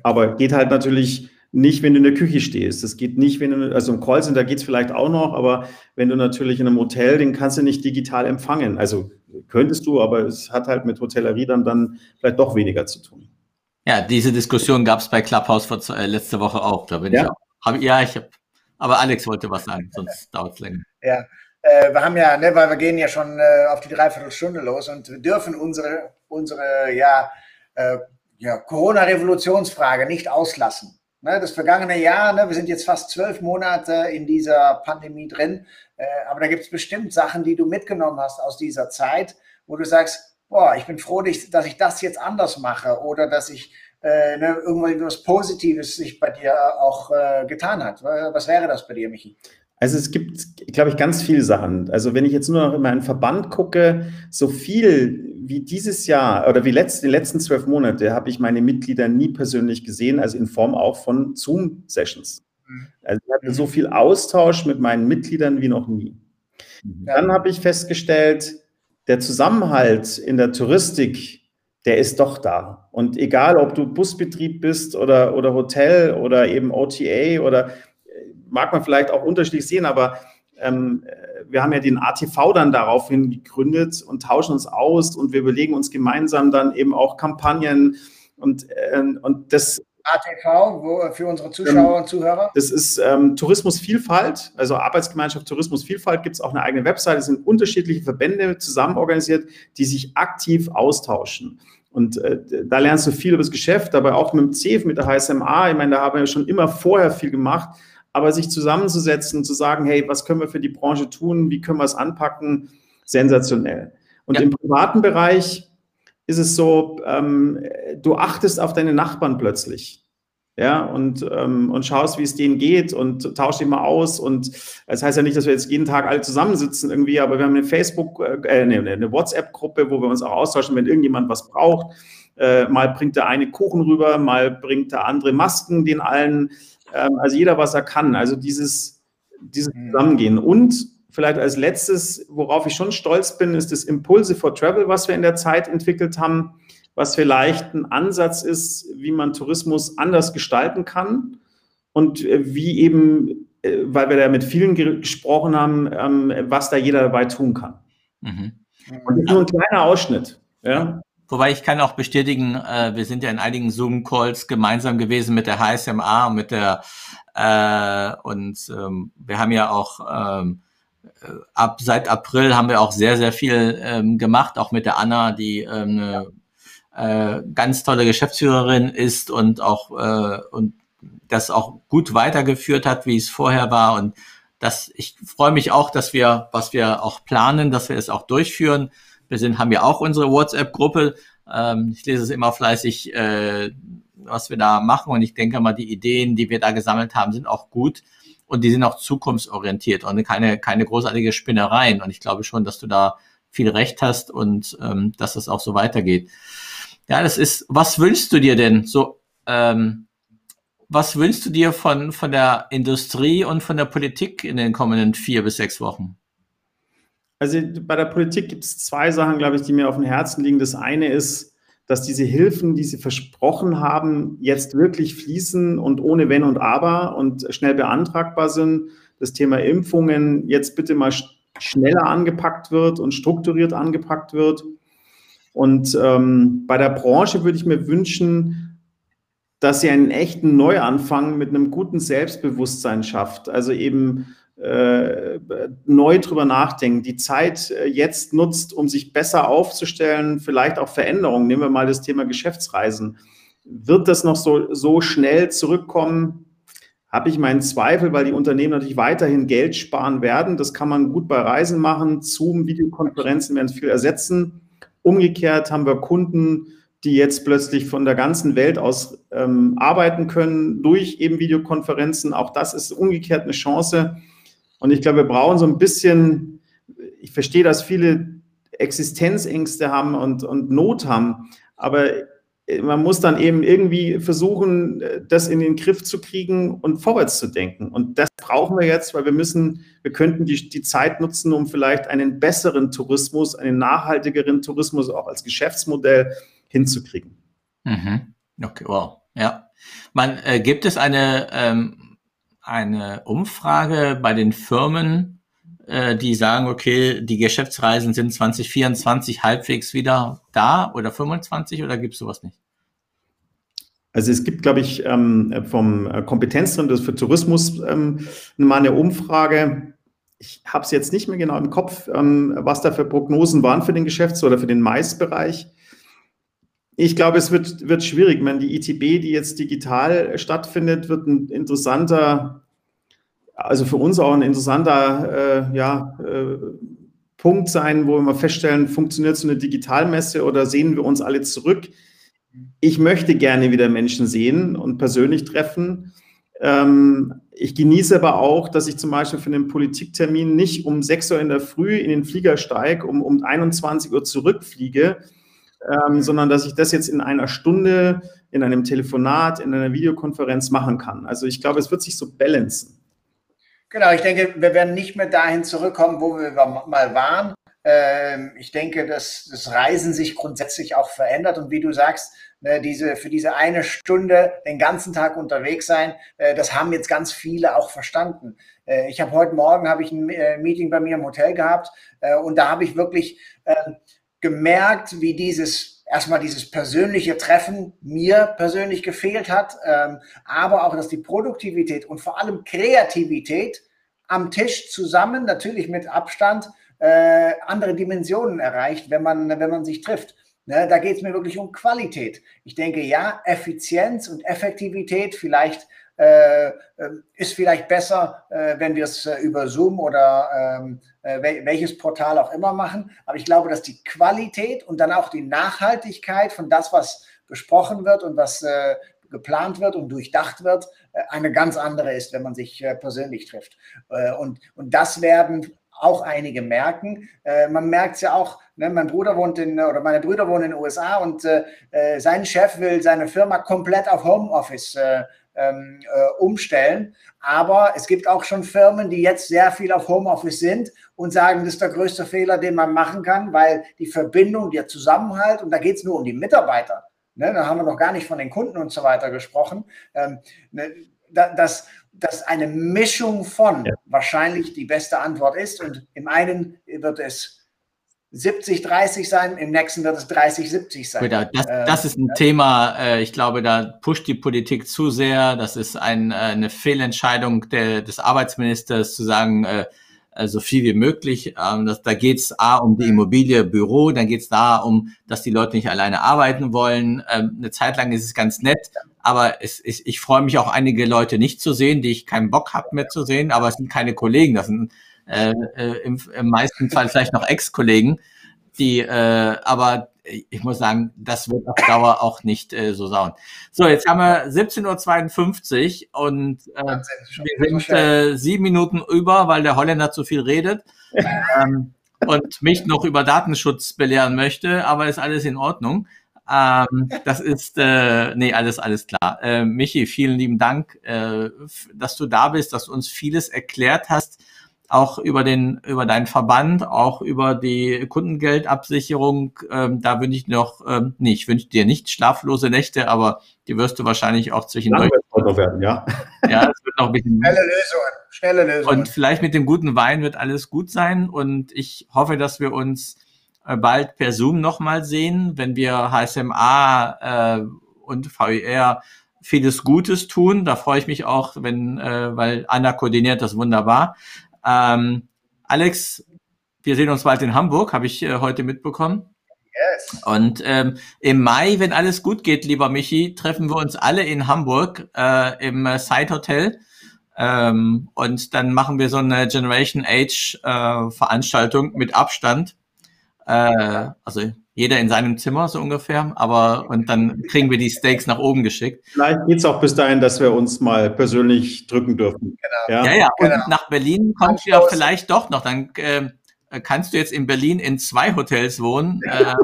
Aber geht halt natürlich nicht, wenn du in der Küche stehst. Das geht nicht, wenn du, also im Callcenter geht es vielleicht auch noch, aber wenn du natürlich in einem Hotel, den kannst du nicht digital empfangen. Also könntest du, aber es hat halt mit Hotellerie dann, dann vielleicht doch weniger zu tun. Ja, diese Diskussion gab es bei Clubhouse vor, äh, letzte Woche auch. Da bin ja? ich auch. Hab, ja, ich habe. Aber Alex wollte was sagen, sonst dauert es länger. Ja, äh, wir haben ja, ne, weil wir gehen ja schon äh, auf die Dreiviertelstunde los und wir dürfen unsere, unsere ja, äh, ja, Corona-Revolutionsfrage nicht auslassen. Ne, das vergangene Jahr, ne, wir sind jetzt fast zwölf Monate in dieser Pandemie drin, äh, aber da gibt es bestimmt Sachen, die du mitgenommen hast aus dieser Zeit, wo du sagst, boah, ich bin froh, dass ich das jetzt anders mache oder dass ich äh, ne, irgendwas Positives sich bei dir auch äh, getan hat. Was wäre das bei dir, Michi? Also es gibt, glaube ich, ganz viele Sachen. Also wenn ich jetzt nur noch in meinen Verband gucke, so viel wie dieses Jahr oder wie letzt, die letzten zwölf Monate habe ich meine Mitglieder nie persönlich gesehen, also in Form auch von Zoom-Sessions. Mhm. Also ich hatte so viel Austausch mit meinen Mitgliedern wie noch nie. Mhm. Dann habe ich festgestellt, der Zusammenhalt in der Touristik, der ist doch da. Und egal, ob du Busbetrieb bist oder, oder Hotel oder eben OTA oder mag man vielleicht auch unterschiedlich sehen, aber ähm, wir haben ja den ATV dann daraufhin gegründet und tauschen uns aus und wir überlegen uns gemeinsam dann eben auch Kampagnen und, äh, und das. ATV, wo, für unsere Zuschauer ähm, und Zuhörer? Das ist ähm, Tourismusvielfalt, also Arbeitsgemeinschaft Tourismusvielfalt, gibt es auch eine eigene Webseite, es sind unterschiedliche Verbände zusammen organisiert, die sich aktiv austauschen. Und äh, da lernst du viel über das Geschäft, aber auch mit dem CEF, mit der HSMA, ich meine, da haben wir schon immer vorher viel gemacht aber sich zusammenzusetzen und zu sagen, hey, was können wir für die Branche tun, wie können wir es anpacken, sensationell. Und ja. im privaten Bereich ist es so, ähm, du achtest auf deine Nachbarn plötzlich. Ja, und, ähm, und schaust, wie es denen geht und tauschst dich mal aus. Und das heißt ja nicht, dass wir jetzt jeden Tag alle zusammensitzen irgendwie, aber wir haben eine Facebook, äh, eine, eine WhatsApp-Gruppe, wo wir uns auch austauschen, wenn irgendjemand was braucht. Äh, mal bringt der eine Kuchen rüber, mal bringt der andere Masken den allen. Ähm, also jeder, was er kann. Also dieses, dieses mhm. Zusammengehen. Und vielleicht als letztes, worauf ich schon stolz bin, ist das Impulse for Travel, was wir in der Zeit entwickelt haben, was vielleicht ein Ansatz ist, wie man Tourismus anders gestalten kann und äh, wie eben, äh, weil wir da mit vielen gesprochen haben, ähm, was da jeder dabei tun kann. Mhm. Und das ist nur ein kleiner Ausschnitt. Ja. Wobei ich kann auch bestätigen, äh, wir sind ja in einigen Zoom-Calls gemeinsam gewesen mit der HSMA und mit der äh, und ähm, wir haben ja auch ähm, äh, ab seit April haben wir auch sehr sehr viel ähm, gemacht, auch mit der Anna, die ähm, eine äh, ganz tolle Geschäftsführerin ist und auch äh, und das auch gut weitergeführt hat, wie es vorher war. Und das ich freue mich auch, dass wir was wir auch planen, dass wir es auch durchführen wir sind, haben ja auch unsere WhatsApp-Gruppe. Ähm, ich lese es immer fleißig, äh, was wir da machen. Und ich denke mal, die Ideen, die wir da gesammelt haben, sind auch gut. Und die sind auch zukunftsorientiert und keine, keine großartige Spinnereien. Und ich glaube schon, dass du da viel Recht hast und ähm, dass es auch so weitergeht. Ja, das ist, was wünschst du dir denn? So, ähm, was wünschst du dir von, von der Industrie und von der Politik in den kommenden vier bis sechs Wochen? Also bei der Politik gibt es zwei Sachen, glaube ich, die mir auf dem Herzen liegen. Das eine ist, dass diese Hilfen, die sie versprochen haben, jetzt wirklich fließen und ohne Wenn und Aber und schnell beantragbar sind. Das Thema Impfungen jetzt bitte mal schneller angepackt wird und strukturiert angepackt wird. Und ähm, bei der Branche würde ich mir wünschen, dass sie einen echten Neuanfang mit einem guten Selbstbewusstsein schafft. Also eben äh, neu drüber nachdenken, die Zeit äh, jetzt nutzt, um sich besser aufzustellen, vielleicht auch Veränderungen. Nehmen wir mal das Thema Geschäftsreisen. Wird das noch so, so schnell zurückkommen? Habe ich meinen Zweifel, weil die Unternehmen natürlich weiterhin Geld sparen werden. Das kann man gut bei Reisen machen. Zoom, Videokonferenzen werden viel ersetzen. Umgekehrt haben wir Kunden, die jetzt plötzlich von der ganzen Welt aus ähm, arbeiten können durch eben Videokonferenzen. Auch das ist umgekehrt eine Chance. Und ich glaube, wir brauchen so ein bisschen, ich verstehe, dass viele Existenzängste haben und, und Not haben, aber man muss dann eben irgendwie versuchen, das in den Griff zu kriegen und vorwärts zu denken. Und das brauchen wir jetzt, weil wir müssen, wir könnten die, die Zeit nutzen, um vielleicht einen besseren Tourismus, einen nachhaltigeren Tourismus auch als Geschäftsmodell hinzukriegen. Mhm. Okay, wow. Ja. Man, äh, gibt es eine, ähm, eine Umfrage bei den Firmen, äh, die sagen, okay, die Geschäftsreisen sind 2024 halbwegs wieder da oder 25 oder gibt es sowas nicht? Also es gibt, glaube ich, ähm, vom Kompetenzzentrum für Tourismus ähm, mal eine Umfrage. Ich habe es jetzt nicht mehr genau im Kopf, ähm, was da für Prognosen waren für den Geschäfts- oder für den Maisbereich. Ich glaube, es wird, wird schwierig. Meine, die ITB, die jetzt digital stattfindet, wird ein interessanter, also für uns auch ein interessanter äh, ja, äh, Punkt sein, wo wir feststellen, funktioniert so eine Digitalmesse oder sehen wir uns alle zurück? Ich möchte gerne wieder Menschen sehen und persönlich treffen. Ähm, ich genieße aber auch, dass ich zum Beispiel für einen Politiktermin nicht um 6 Uhr in der Früh in den Flieger steige, um um 21 Uhr zurückfliege, ähm, sondern dass ich das jetzt in einer Stunde, in einem Telefonat, in einer Videokonferenz machen kann. Also ich glaube, es wird sich so balancen. Genau, ich denke, wir werden nicht mehr dahin zurückkommen, wo wir mal waren. Ähm, ich denke, dass das Reisen sich grundsätzlich auch verändert und wie du sagst, ne, diese, für diese eine Stunde den ganzen Tag unterwegs sein, äh, das haben jetzt ganz viele auch verstanden. Äh, ich habe heute Morgen habe ich ein äh, Meeting bei mir im Hotel gehabt und da habe ich wirklich ähm, gemerkt, wie dieses erstmal dieses persönliche Treffen mir persönlich gefehlt hat, ähm, aber auch, dass die Produktivität und vor allem Kreativität am Tisch zusammen, natürlich mit Abstand, äh, andere Dimensionen erreicht, wenn man, wenn man sich trifft. Ne, da geht es mir wirklich um Qualität. Ich denke, ja, Effizienz und Effektivität vielleicht ist vielleicht besser, äh, wenn wir es äh, über Zoom oder ähm, äh, welches Portal auch immer machen. Aber ich glaube, dass die Qualität und dann auch die Nachhaltigkeit von das, was besprochen wird und was äh, geplant wird und durchdacht wird, äh, eine ganz andere ist, wenn man sich persönlich trifft. Und, und das werden auch einige merken. Äh, man merkt es ja auch, ne, mein Bruder wohnt in, oder meine Brüder wohnen in den USA und äh, äh, sein Chef will seine Firma komplett auf Homeoffice äh, ähm, äh, umstellen. Aber es gibt auch schon Firmen, die jetzt sehr viel auf Homeoffice sind und sagen, das ist der größte Fehler, den man machen kann, weil die Verbindung, der Zusammenhalt, und da geht es nur um die Mitarbeiter, ne, da haben wir noch gar nicht von den Kunden und so weiter gesprochen, ähm, ne, das, dass eine Mischung von ja. wahrscheinlich die beste Antwort ist. Und im einen wird es 70, 30 sein, im nächsten wird es 30, 70 sein. Das, das ist ein äh, Thema, äh, ich glaube, da pusht die Politik zu sehr. Das ist ein, äh, eine Fehlentscheidung der, des Arbeitsministers zu sagen, äh, äh, so viel wie möglich. Ähm, das, da geht es A um die Immobilie, Büro, dann geht es da um, dass die Leute nicht alleine arbeiten wollen. Ähm, eine Zeit lang ist es ganz nett, aber es, ich, ich freue mich auch einige Leute nicht zu sehen, die ich keinen Bock habe mehr zu sehen, aber es sind keine Kollegen, das sind äh, äh, im, im meisten Fall vielleicht noch Ex-Kollegen, die äh, aber ich muss sagen, das wird auf Dauer auch nicht äh, so sauen. So, jetzt haben wir 17.52 Uhr und äh, wir sind äh, sieben Minuten über, weil der Holländer zu viel redet [LAUGHS] ähm, und mich noch über Datenschutz belehren möchte, aber ist alles in Ordnung. Ähm, das ist, äh, nee, alles, alles klar. Äh, Michi, vielen lieben Dank, äh, dass du da bist, dass du uns vieles erklärt hast auch über den über deinen Verband, auch über die Kundengeldabsicherung. Ähm, da wünsche ich noch, ähm, nee, ich wünsche dir nicht schlaflose Nächte, aber die wirst du wahrscheinlich auch zwischendurch. Werden, ja. [LAUGHS] Ja, es wird noch ein bisschen. Schnelle Lösungen, schnelle Lösungen. Und vielleicht mit dem guten Wein wird alles gut sein. Und ich hoffe, dass wir uns äh, bald per Zoom nochmal sehen, wenn wir HSMA äh, und VIR vieles Gutes tun. Da freue ich mich auch, wenn, äh, weil Anna koordiniert das wunderbar. Ähm, Alex, wir sehen uns bald in Hamburg, habe ich äh, heute mitbekommen. Yes. Und ähm, im Mai, wenn alles gut geht, lieber Michi, treffen wir uns alle in Hamburg äh, im äh, Side Hotel. Ähm, und dann machen wir so eine Generation Age äh, Veranstaltung mit Abstand. Äh, also jeder in seinem Zimmer so ungefähr, aber und dann kriegen wir die Steaks nach oben geschickt. Vielleicht geht es auch bis dahin, dass wir uns mal persönlich drücken dürfen. Genau. Ja, ja, ja. und genau. nach Berlin kommst du ja vielleicht doch noch. Dann äh, kannst du jetzt in Berlin in zwei Hotels wohnen. Äh,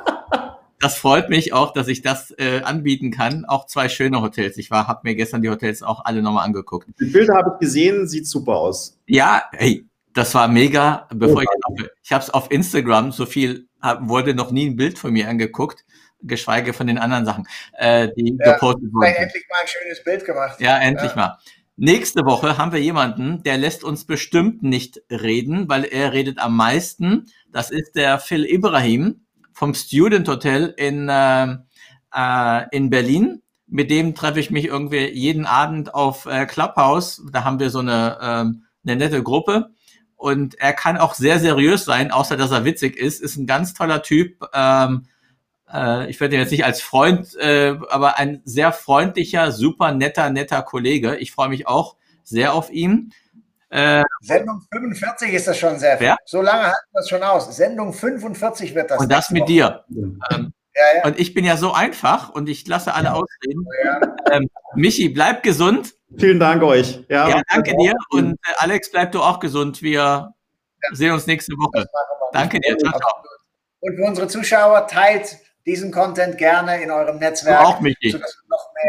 [LAUGHS] das freut mich auch, dass ich das äh, anbieten kann. Auch zwei schöne Hotels. Ich war, habe mir gestern die Hotels auch alle nochmal angeguckt. Die Bilder habe ich gesehen, sieht super aus. Ja, hey, das war mega. Bevor ich, ich habe es auf Instagram so viel hab, wurde noch nie ein Bild von mir angeguckt, geschweige von den anderen Sachen, äh, die ja, gepostet wurden. Endlich mal ein schönes Bild gemacht. Ja, endlich ja. mal. Nächste Woche haben wir jemanden, der lässt uns bestimmt nicht reden, weil er redet am meisten. Das ist der Phil Ibrahim vom Student Hotel in, äh, äh, in Berlin. Mit dem treffe ich mich irgendwie jeden Abend auf äh, Clubhouse. Da haben wir so eine, äh, eine nette Gruppe. Und er kann auch sehr seriös sein, außer dass er witzig ist. Ist ein ganz toller Typ. Ähm, äh, ich werde ihn jetzt nicht als Freund, äh, aber ein sehr freundlicher, super netter, netter Kollege. Ich freue mich auch sehr auf ihn. Äh, Sendung 45 ist das schon sehr viel. Ja? So lange halten wir es schon aus. Sendung 45 wird das. Und das mit Woche. dir. Ähm, ja, ja. Und ich bin ja so einfach und ich lasse alle ausreden. Ähm, Michi, bleib gesund. Vielen Dank euch. Ja, ja danke dir. Und äh, Alex, bleib du auch gesund. Wir sehen uns nächste Woche. Danke dir. Ciao, ciao. Und für unsere Zuschauer, teilt diesen Content gerne in eurem Netzwerk. Auch, Michi.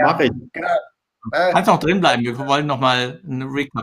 Mach ich. Genau. Äh, Kannst auch drin bleiben. Wir wollen noch mal einen Recap.